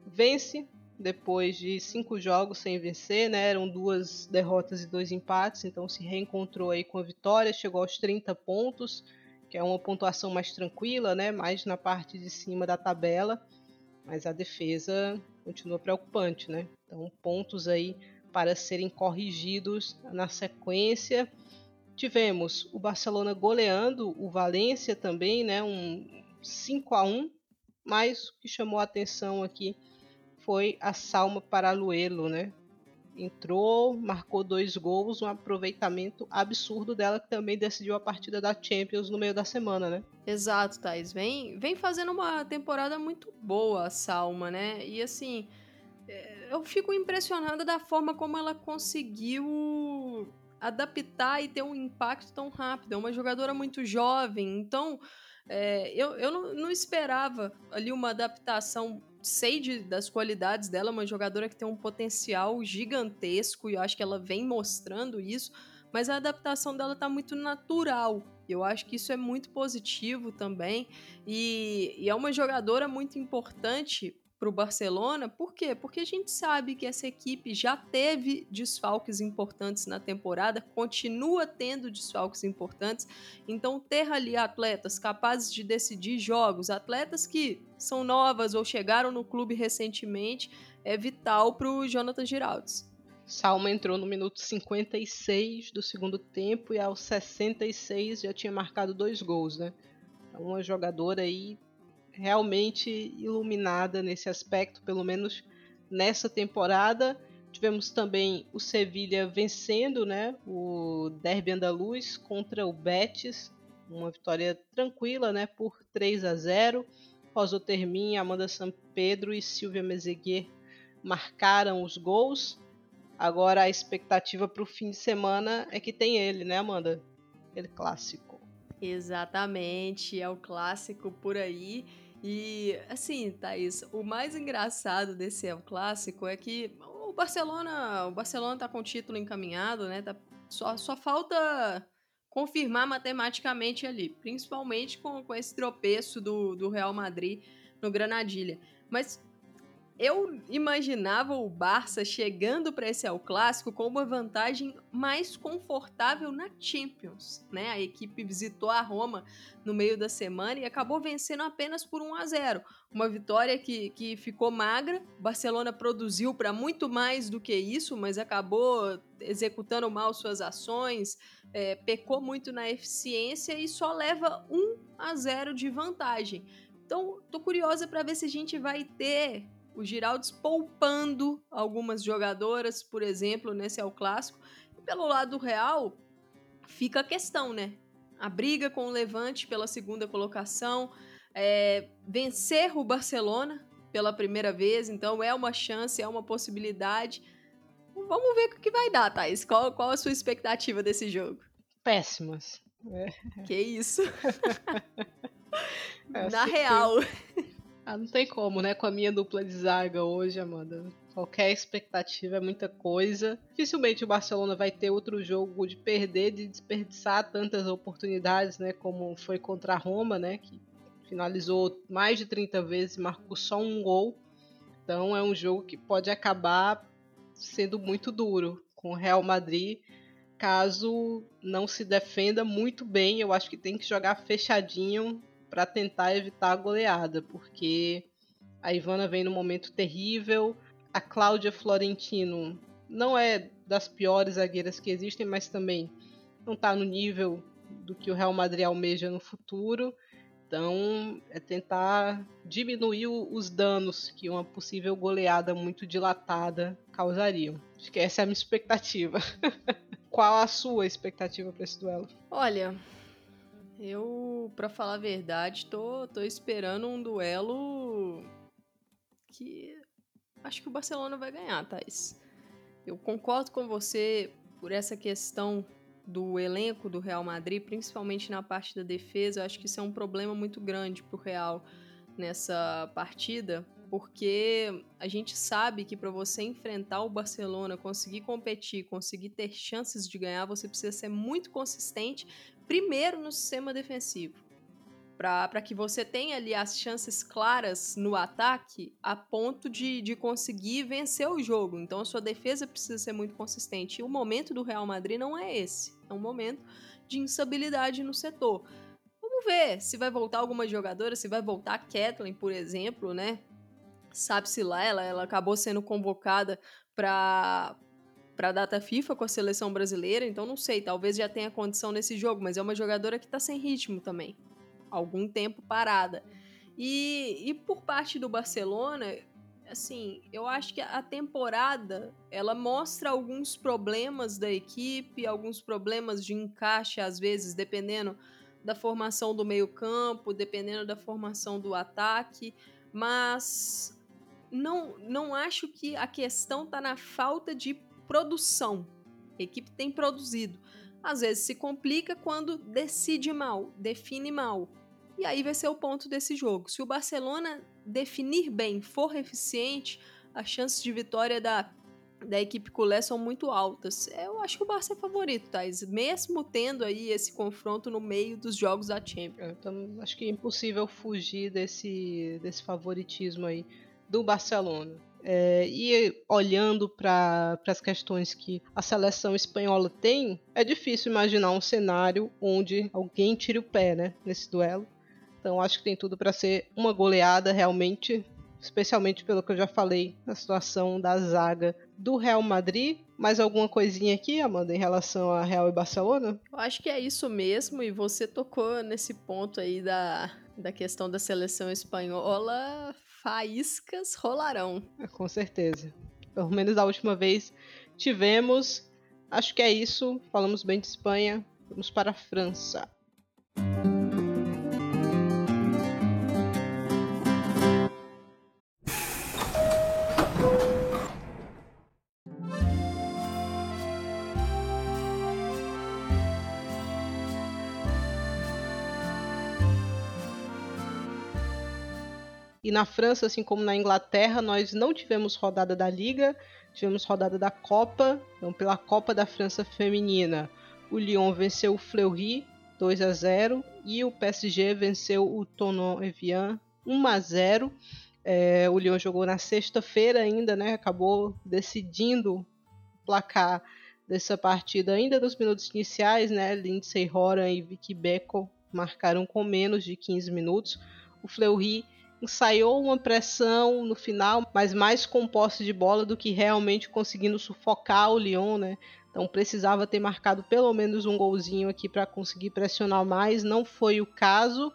vence depois de cinco jogos sem vencer, né? Eram duas derrotas e dois empates, então se reencontrou aí com a vitória, chegou aos 30 pontos, que é uma pontuação mais tranquila, né? Mais na parte de cima da tabela, mas a defesa continua preocupante, né? Então pontos aí para serem corrigidos na sequência. Tivemos o Barcelona goleando o Valência também, né? Um 5 a 1, mas o que chamou a atenção aqui foi a Salma Paraluelo, né? Entrou, marcou dois gols, um aproveitamento absurdo dela que também decidiu a partida da Champions no meio da semana, né? Exato, Thais. Vem, vem fazendo uma temporada muito boa a Salma, né? E assim, é, eu fico impressionada da forma como ela conseguiu adaptar e ter um impacto tão rápido. É uma jogadora muito jovem, então é, eu, eu não, não, esperava ali uma adaptação sei de, das qualidades dela, uma jogadora que tem um potencial gigantesco e eu acho que ela vem mostrando isso, mas a adaptação dela tá muito natural. Eu acho que isso é muito positivo também e, e é uma jogadora muito importante para o Barcelona. Por quê? Porque a gente sabe que essa equipe já teve desfalques importantes na temporada, continua tendo desfalques importantes. Então, ter ali atletas capazes de decidir jogos, atletas que são novas ou chegaram no clube recentemente, é vital para o Jonathan Giraldes. Salma entrou no minuto 56 do segundo tempo e aos 66 já tinha marcado dois gols, né? Então, uma jogadora aí realmente iluminada nesse aspecto, pelo menos nessa temporada. Tivemos também o Sevilha vencendo né, o Derby Andaluz contra o Betis, uma vitória tranquila né, por 3 a 0. Rosa Termin, Amanda San Pedro e Silvia Mezeguer marcaram os gols. Agora a expectativa para o fim de semana é que tem ele, né, Amanda? Ele clássico. Exatamente, é o clássico por aí. E, assim, Thaís, o mais engraçado desse El Clássico é que o Barcelona, o Barcelona tá com o título encaminhado, né? Tá, só, só falta confirmar matematicamente ali, principalmente com, com esse tropeço do, do Real Madrid no Granadilha. Mas eu imaginava o Barça chegando para esse El Clássico com uma vantagem mais confortável na Champions, né? A equipe visitou a Roma no meio da semana e acabou vencendo apenas por 1 a 0. Uma vitória que, que ficou magra. O Barcelona produziu para muito mais do que isso, mas acabou executando mal suas ações, é, pecou muito na eficiência e só leva 1 a 0 de vantagem. Então, tô curiosa para ver se a gente vai ter o Giraldes poupando algumas jogadoras, por exemplo, nesse é o clássico. E pelo lado real, fica a questão, né? A briga com o Levante pela segunda colocação, é, vencer o Barcelona pela primeira vez, então é uma chance, é uma possibilidade. Vamos ver o que vai dar, Thaís. Qual, qual a sua expectativa desse jogo? Péssimas. É. Que isso? É, Na real. Ah, não tem como, né? Com a minha dupla de zaga hoje, Amanda. Qualquer expectativa é muita coisa. Dificilmente o Barcelona vai ter outro jogo de perder, de desperdiçar tantas oportunidades, né? Como foi contra a Roma, né? Que finalizou mais de 30 vezes marcou só um gol. Então é um jogo que pode acabar sendo muito duro com o Real Madrid. Caso não se defenda muito bem, eu acho que tem que jogar fechadinho para tentar evitar a goleada, porque A Ivana vem num momento terrível. A Cláudia Florentino não é das piores zagueiras que existem, mas também não está no nível do que o Real Madrid almeja no futuro. Então, é tentar diminuir os danos que uma possível goleada muito dilatada causaria. Acho que essa é a minha expectativa. Qual a sua expectativa para esse duelo? Olha, eu, para falar a verdade, tô, tô esperando um duelo que acho que o Barcelona vai ganhar, Thais. Eu concordo com você por essa questão do elenco do Real Madrid, principalmente na parte da defesa. Eu acho que isso é um problema muito grande para o Real nessa partida, porque a gente sabe que para você enfrentar o Barcelona, conseguir competir, conseguir ter chances de ganhar, você precisa ser muito consistente, primeiro no sistema defensivo para que você tenha ali as chances claras no ataque a ponto de, de conseguir vencer o jogo. Então a sua defesa precisa ser muito consistente. E o momento do Real Madrid não é esse. É um momento de instabilidade no setor. Vamos ver se vai voltar alguma jogadora, se vai voltar a Kathleen, por exemplo, né? Sabe-se lá, ela, ela acabou sendo convocada para para a data FIFA com a seleção brasileira, então não sei, talvez já tenha condição nesse jogo, mas é uma jogadora que está sem ritmo também algum tempo parada. E, e por parte do Barcelona, assim, eu acho que a temporada ela mostra alguns problemas da equipe, alguns problemas de encaixe às vezes, dependendo da formação do meio-campo, dependendo da formação do ataque, mas não não acho que a questão está na falta de produção. A equipe tem produzido. Às vezes se complica quando decide mal, define mal. E aí vai ser o ponto desse jogo. Se o Barcelona definir bem, for eficiente, as chances de vitória da, da equipe culé são muito altas. Eu acho que o Barça é favorito, Thais, mesmo tendo aí esse confronto no meio dos jogos da Champions. Então, acho que é impossível fugir desse, desse favoritismo aí do Barcelona. É, e olhando para as questões que a seleção espanhola tem, é difícil imaginar um cenário onde alguém tire o pé né, nesse duelo. Então acho que tem tudo para ser uma goleada realmente, especialmente pelo que eu já falei na situação da zaga do Real Madrid. Mais alguma coisinha aqui, Amanda, em relação a Real e Barcelona? Eu acho que é isso mesmo, e você tocou nesse ponto aí da, da questão da seleção espanhola. Faíscas rolarão. É, com certeza. Pelo menos da última vez tivemos. Acho que é isso. Falamos bem de Espanha. Vamos para a França. Na França, assim como na Inglaterra, nós não tivemos rodada da Liga, tivemos rodada da Copa. Então, pela Copa da França Feminina, o Lyon venceu o Fleury 2 a 0 e o PSG venceu o Tonon Evian 1 a 0. É, o Lyon jogou na sexta-feira ainda, né? Acabou decidindo o placar dessa partida ainda nos minutos iniciais, né? Lindsay Horan e Vicky Beckel marcaram com menos de 15 minutos. O Fleury ensaiou uma pressão no final, mas mais com posse de bola do que realmente conseguindo sufocar o Lyon, né? Então precisava ter marcado pelo menos um golzinho aqui para conseguir pressionar mais. Não foi o caso.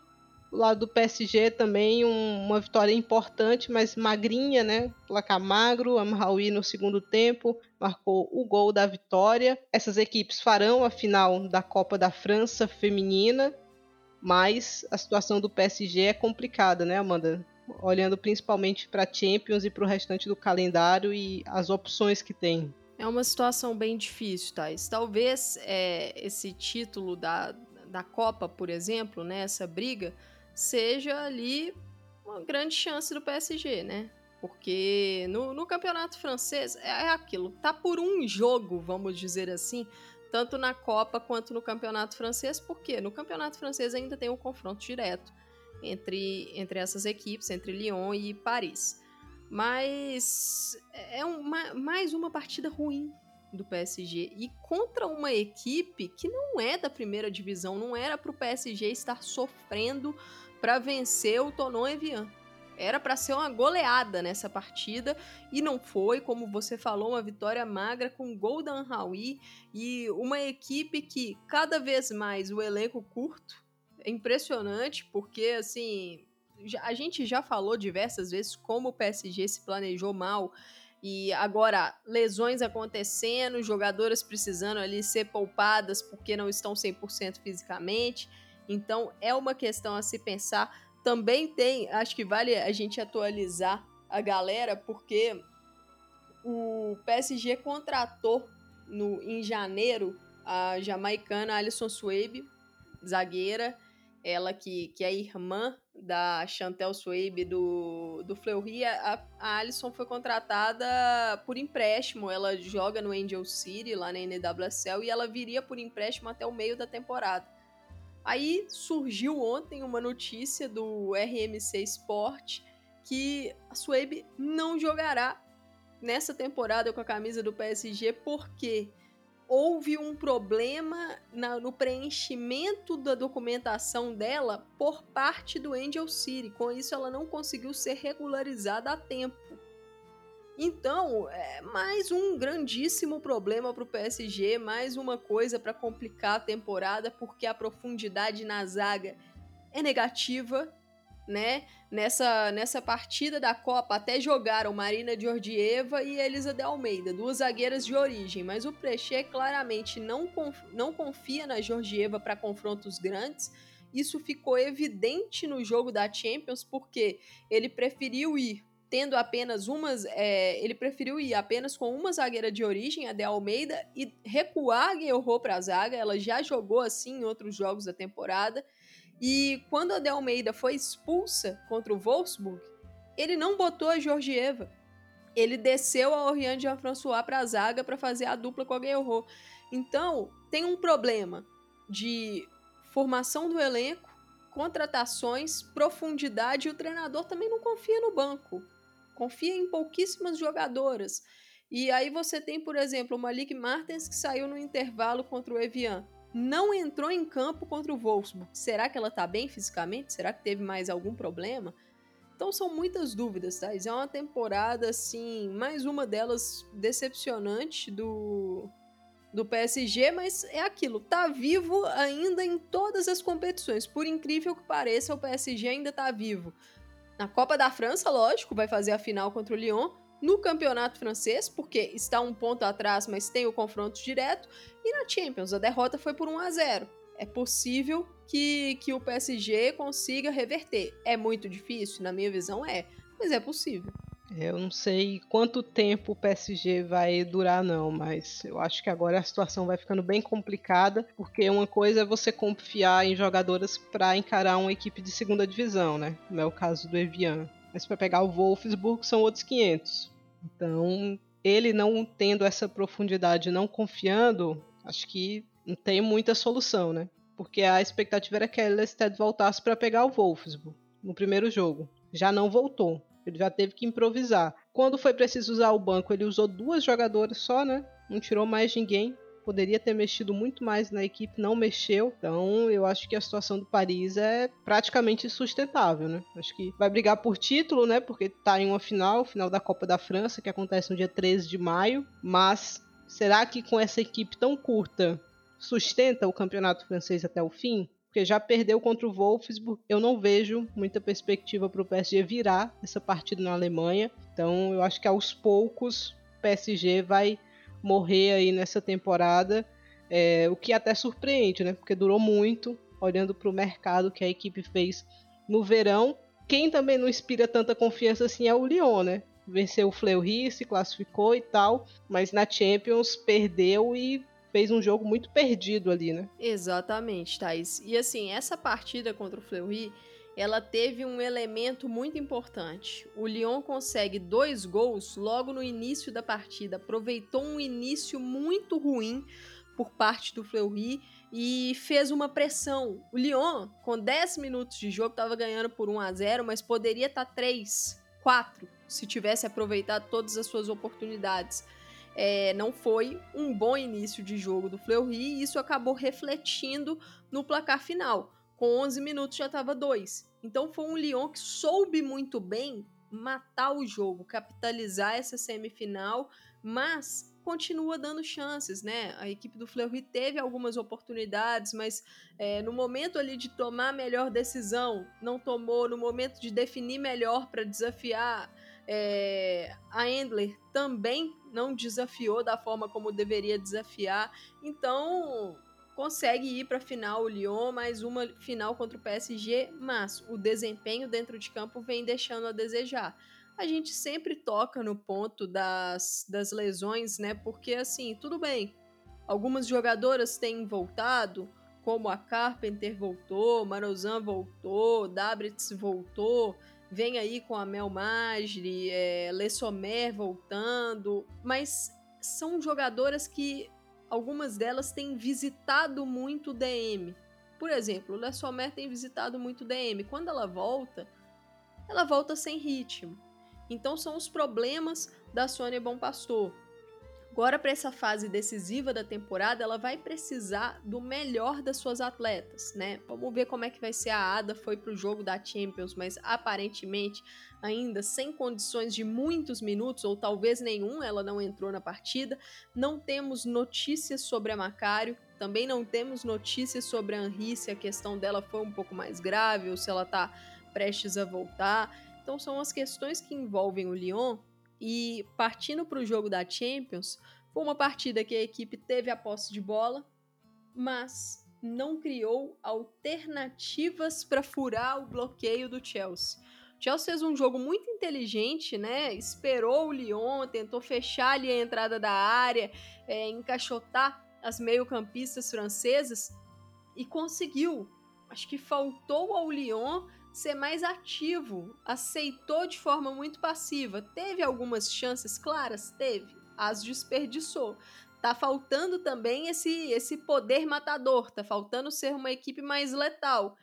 O lado do PSG também um, uma vitória importante, mas magrinha, né? Placar magro. Amraoui no segundo tempo marcou o gol da vitória. Essas equipes farão a final da Copa da França feminina mas a situação do PSG é complicada, né, Amanda? Olhando principalmente para Champions e para o restante do calendário e as opções que tem. É uma situação bem difícil, Thais. Talvez é, esse título da, da Copa, por exemplo, né, essa briga, seja ali uma grande chance do PSG, né? Porque no, no campeonato francês é, aquilo, tá por um jogo, vamos dizer assim, tanto na Copa quanto no Campeonato Francês, porque no Campeonato Francês ainda tem um confronto direto entre, entre essas equipes, entre Lyon e Paris. Mas é uma, mais uma partida ruim do PSG e contra uma equipe que não é da primeira divisão, não era para o PSG estar sofrendo para vencer o Tonon Evian. Era para ser uma goleada nessa partida e não foi, como você falou, uma vitória magra com gol da Anhawi e uma equipe que cada vez mais o elenco curto. É impressionante porque assim, a gente já falou diversas vezes como o PSG se planejou mal e agora, lesões acontecendo, jogadoras precisando ali ser poupadas porque não estão 100% fisicamente. Então, é uma questão a se pensar. Também tem, acho que vale a gente atualizar a galera, porque o PSG contratou no, em janeiro a jamaicana Alison Swabe, zagueira, ela que, que é irmã da Chantel Swabe do, do Fleury, a, a Alison foi contratada por empréstimo. Ela joga no Angel City, lá na NWSL, e ela viria por empréstimo até o meio da temporada. Aí surgiu ontem uma notícia do RMC Sport que a Swabe não jogará nessa temporada com a camisa do PSG porque houve um problema na, no preenchimento da documentação dela por parte do Angel City. Com isso, ela não conseguiu ser regularizada a tempo. Então, é mais um grandíssimo problema para o PSG, mais uma coisa para complicar a temporada, porque a profundidade na zaga é negativa né? Nessa, nessa partida da Copa até jogaram Marina Georgieva e Elisa de Almeida, duas zagueiras de origem, mas o Preché claramente não, conf, não confia na Georgieva para confrontos grandes. Isso ficou evidente no jogo da Champions porque ele preferiu ir tendo apenas umas. É, ele preferiu ir apenas com uma zagueira de origem, a de Almeida, e recuar a Guerrero para a zaga. Ela já jogou assim em outros jogos da temporada. E quando a De Almeida foi expulsa contra o Wolfsburg, ele não botou a Georgieva. Ele desceu a Oriane Jean-François para a zaga para fazer a dupla com a Guerrero. Então, tem um problema de formação do elenco, contratações, profundidade e o treinador também não confia no banco. Confia em pouquíssimas jogadoras. E aí você tem, por exemplo, o Malik Martens que saiu no intervalo contra o Evian não entrou em campo contra o Wolfsburg. Será que ela tá bem fisicamente? Será que teve mais algum problema? Então são muitas dúvidas, tá? É uma temporada, assim, mais uma delas decepcionante do, do PSG, mas é aquilo, tá vivo ainda em todas as competições. Por incrível que pareça, o PSG ainda tá vivo. Na Copa da França, lógico, vai fazer a final contra o Lyon, no campeonato francês, porque está um ponto atrás, mas tem o confronto direto, e na Champions, a derrota foi por 1 a 0. É possível que, que o PSG consiga reverter. É muito difícil, na minha visão é, mas é possível. Eu não sei quanto tempo o PSG vai durar, não, mas eu acho que agora a situação vai ficando bem complicada, porque uma coisa é você confiar em jogadoras para encarar uma equipe de segunda divisão, né? Não é o caso do Evian. Mas para pegar o Wolfsburg são outros 500. Então, ele não tendo essa profundidade, não confiando, acho que não tem muita solução, né? Porque a expectativa era que a Elested voltasse para pegar o Wolfsburg no primeiro jogo. Já não voltou. Ele já teve que improvisar. Quando foi preciso usar o banco, ele usou duas jogadoras só, né? Não tirou mais ninguém poderia ter mexido muito mais na equipe, não mexeu. Então, eu acho que a situação do Paris é praticamente sustentável, né? Acho que vai brigar por título, né? Porque tá em uma final, final da Copa da França, que acontece no dia 13 de maio. Mas será que com essa equipe tão curta sustenta o campeonato francês até o fim? Porque já perdeu contra o Wolfsburg. Eu não vejo muita perspectiva para o PSG virar essa partida na Alemanha. Então, eu acho que aos poucos o PSG vai morrer aí nessa temporada, é, o que até surpreende, né? Porque durou muito, olhando para o mercado que a equipe fez no verão. Quem também não inspira tanta confiança assim é o Lyon, né? Venceu o Fleury, se classificou e tal, mas na Champions perdeu e fez um jogo muito perdido ali, né? Exatamente, Thais. E assim, essa partida contra o Fleury ela teve um elemento muito importante. O Lyon consegue dois gols logo no início da partida, aproveitou um início muito ruim por parte do Fleury e fez uma pressão. O Lyon, com 10 minutos de jogo, estava ganhando por 1 a 0, mas poderia estar tá 3, 4 se tivesse aproveitado todas as suas oportunidades. É, não foi um bom início de jogo do Fleury e isso acabou refletindo no placar final. Com 11 minutos já estava 2. Então foi um Lyon que soube muito bem matar o jogo, capitalizar essa semifinal, mas continua dando chances, né? A equipe do Fleury teve algumas oportunidades, mas é, no momento ali de tomar a melhor decisão, não tomou. No momento de definir melhor para desafiar, é, a Endler também não desafiou da forma como deveria desafiar. Então consegue ir para a final o Lyon, mais uma final contra o PSG, mas o desempenho dentro de campo vem deixando a desejar a gente sempre toca no ponto das, das lesões, né? Porque, assim, tudo bem, algumas jogadoras têm voltado, como a Carpenter voltou, Marozan voltou, Dabritz voltou, vem aí com a Mel Magri, é, Le Sommer voltando, mas são jogadoras que algumas delas têm visitado muito o DM. Por exemplo, Le Sommer tem visitado muito o DM. Quando ela volta, ela volta sem ritmo. Então são os problemas da Sônia Bom Pastor. Agora, para essa fase decisiva da temporada, ela vai precisar do melhor das suas atletas, né? Vamos ver como é que vai ser a Ada. Foi para o jogo da Champions, mas aparentemente ainda sem condições de muitos minutos, ou talvez nenhum, ela não entrou na partida. Não temos notícias sobre a Macário, também não temos notícias sobre a Henri, se a questão dela foi um pouco mais grave, ou se ela está prestes a voltar. Então são as questões que envolvem o Lyon e partindo para o jogo da Champions, foi uma partida que a equipe teve a posse de bola, mas não criou alternativas para furar o bloqueio do Chelsea. O Chelsea fez um jogo muito inteligente, né? Esperou o Lyon, tentou fechar ali a entrada da área, é, encaixotar as meio-campistas francesas e conseguiu. Acho que faltou ao Lyon ser mais ativo, aceitou de forma muito passiva. Teve algumas chances claras? Teve. As desperdiçou. Tá faltando também esse, esse poder matador, tá faltando ser uma equipe mais letal.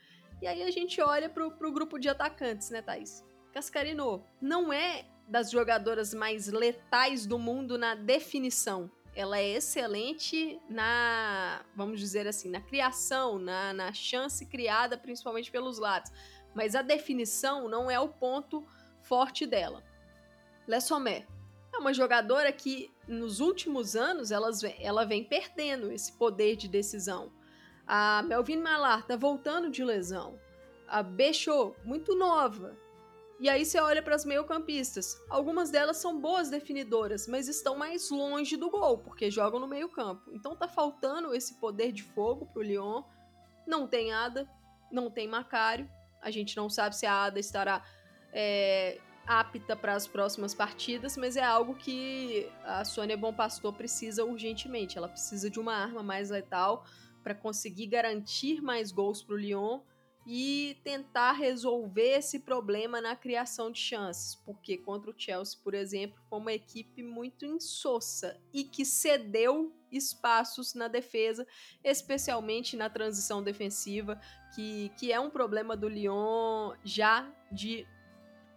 E aí a gente olha pro, pro grupo de atacantes, né, Thaís? Cascarino não é das jogadoras mais letais do mundo na definição. Ela é excelente na, vamos dizer assim, na criação, na, na chance criada principalmente pelos lados mas a definição não é o ponto forte dela. Le Sommer é uma jogadora que nos últimos anos elas, ela vem perdendo esse poder de decisão. A Melvin Malar tá voltando de lesão. A Bechot, muito nova. E aí você olha para as meio-campistas. Algumas delas são boas definidoras, mas estão mais longe do gol, porque jogam no meio-campo. Então tá faltando esse poder de fogo pro Lyon. Não tem Ada, não tem Macário. A gente não sabe se a Ada estará é, apta para as próximas partidas, mas é algo que a Sônia Bom Pastor precisa urgentemente. Ela precisa de uma arma mais letal para conseguir garantir mais gols para o Lyon e tentar resolver esse problema na criação de chances, porque contra o Chelsea, por exemplo, foi uma equipe muito insossa e que cedeu espaços na defesa, especialmente na transição defensiva, que, que é um problema do Lyon já de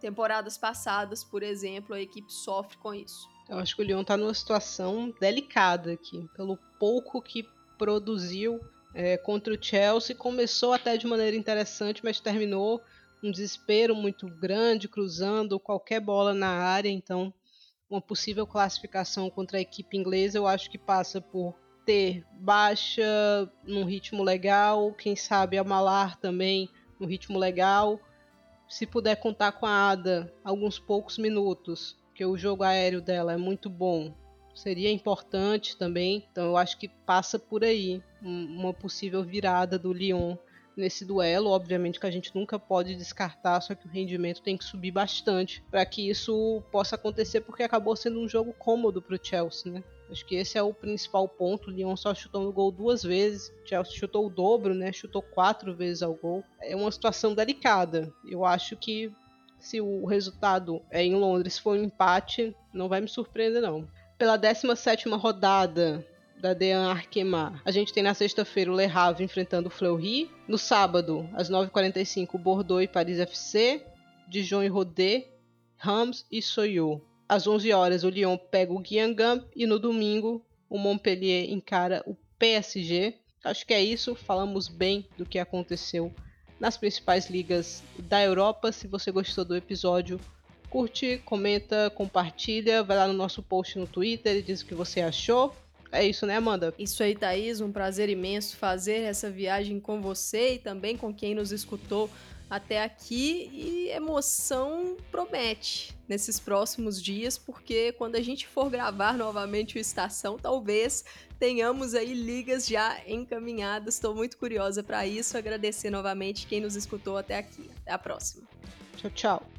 temporadas passadas, por exemplo, a equipe sofre com isso. Eu acho que o Lyon está numa situação delicada aqui, pelo pouco que produziu é, contra o Chelsea. Começou até de maneira interessante, mas terminou um desespero muito grande, cruzando qualquer bola na área. Então, uma possível classificação contra a equipe inglesa, eu acho que passa por ter baixa num ritmo legal, quem sabe a também num ritmo legal. Se puder contar com a Ada alguns poucos minutos, que o jogo aéreo dela é muito bom, seria importante também. Então eu acho que passa por aí uma possível virada do Lyon nesse duelo. Obviamente que a gente nunca pode descartar, só que o rendimento tem que subir bastante para que isso possa acontecer, porque acabou sendo um jogo cômodo para o Chelsea, né? Acho que esse é o principal ponto. O Lyon só chutou no gol duas vezes. O Chelsea chutou o dobro, né? Chutou quatro vezes ao gol. É uma situação delicada. Eu acho que se o resultado é em Londres for um empate, não vai me surpreender não pela 17 rodada da Dean Arkema. A gente tem na sexta-feira o Le Havre enfrentando o Fleury. No sábado, às 9h45, Bordeaux e Paris FC. Dijon e Rodé, Rams e Soyou. Às 11 horas, o Lyon pega o Guingamp e no domingo, o Montpellier encara o PSG. Acho que é isso. Falamos bem do que aconteceu nas principais ligas da Europa. Se você gostou do episódio, curte, comenta, compartilha, vai lá no nosso post no Twitter e diz o que você achou. É isso, né, Amanda? Isso aí, Thaís. Um prazer imenso fazer essa viagem com você e também com quem nos escutou até aqui. E emoção promete nesses próximos dias, porque quando a gente for gravar novamente o Estação, talvez tenhamos aí ligas já encaminhadas. Estou muito curiosa para isso. Agradecer novamente quem nos escutou até aqui. Até a próxima. Tchau, tchau.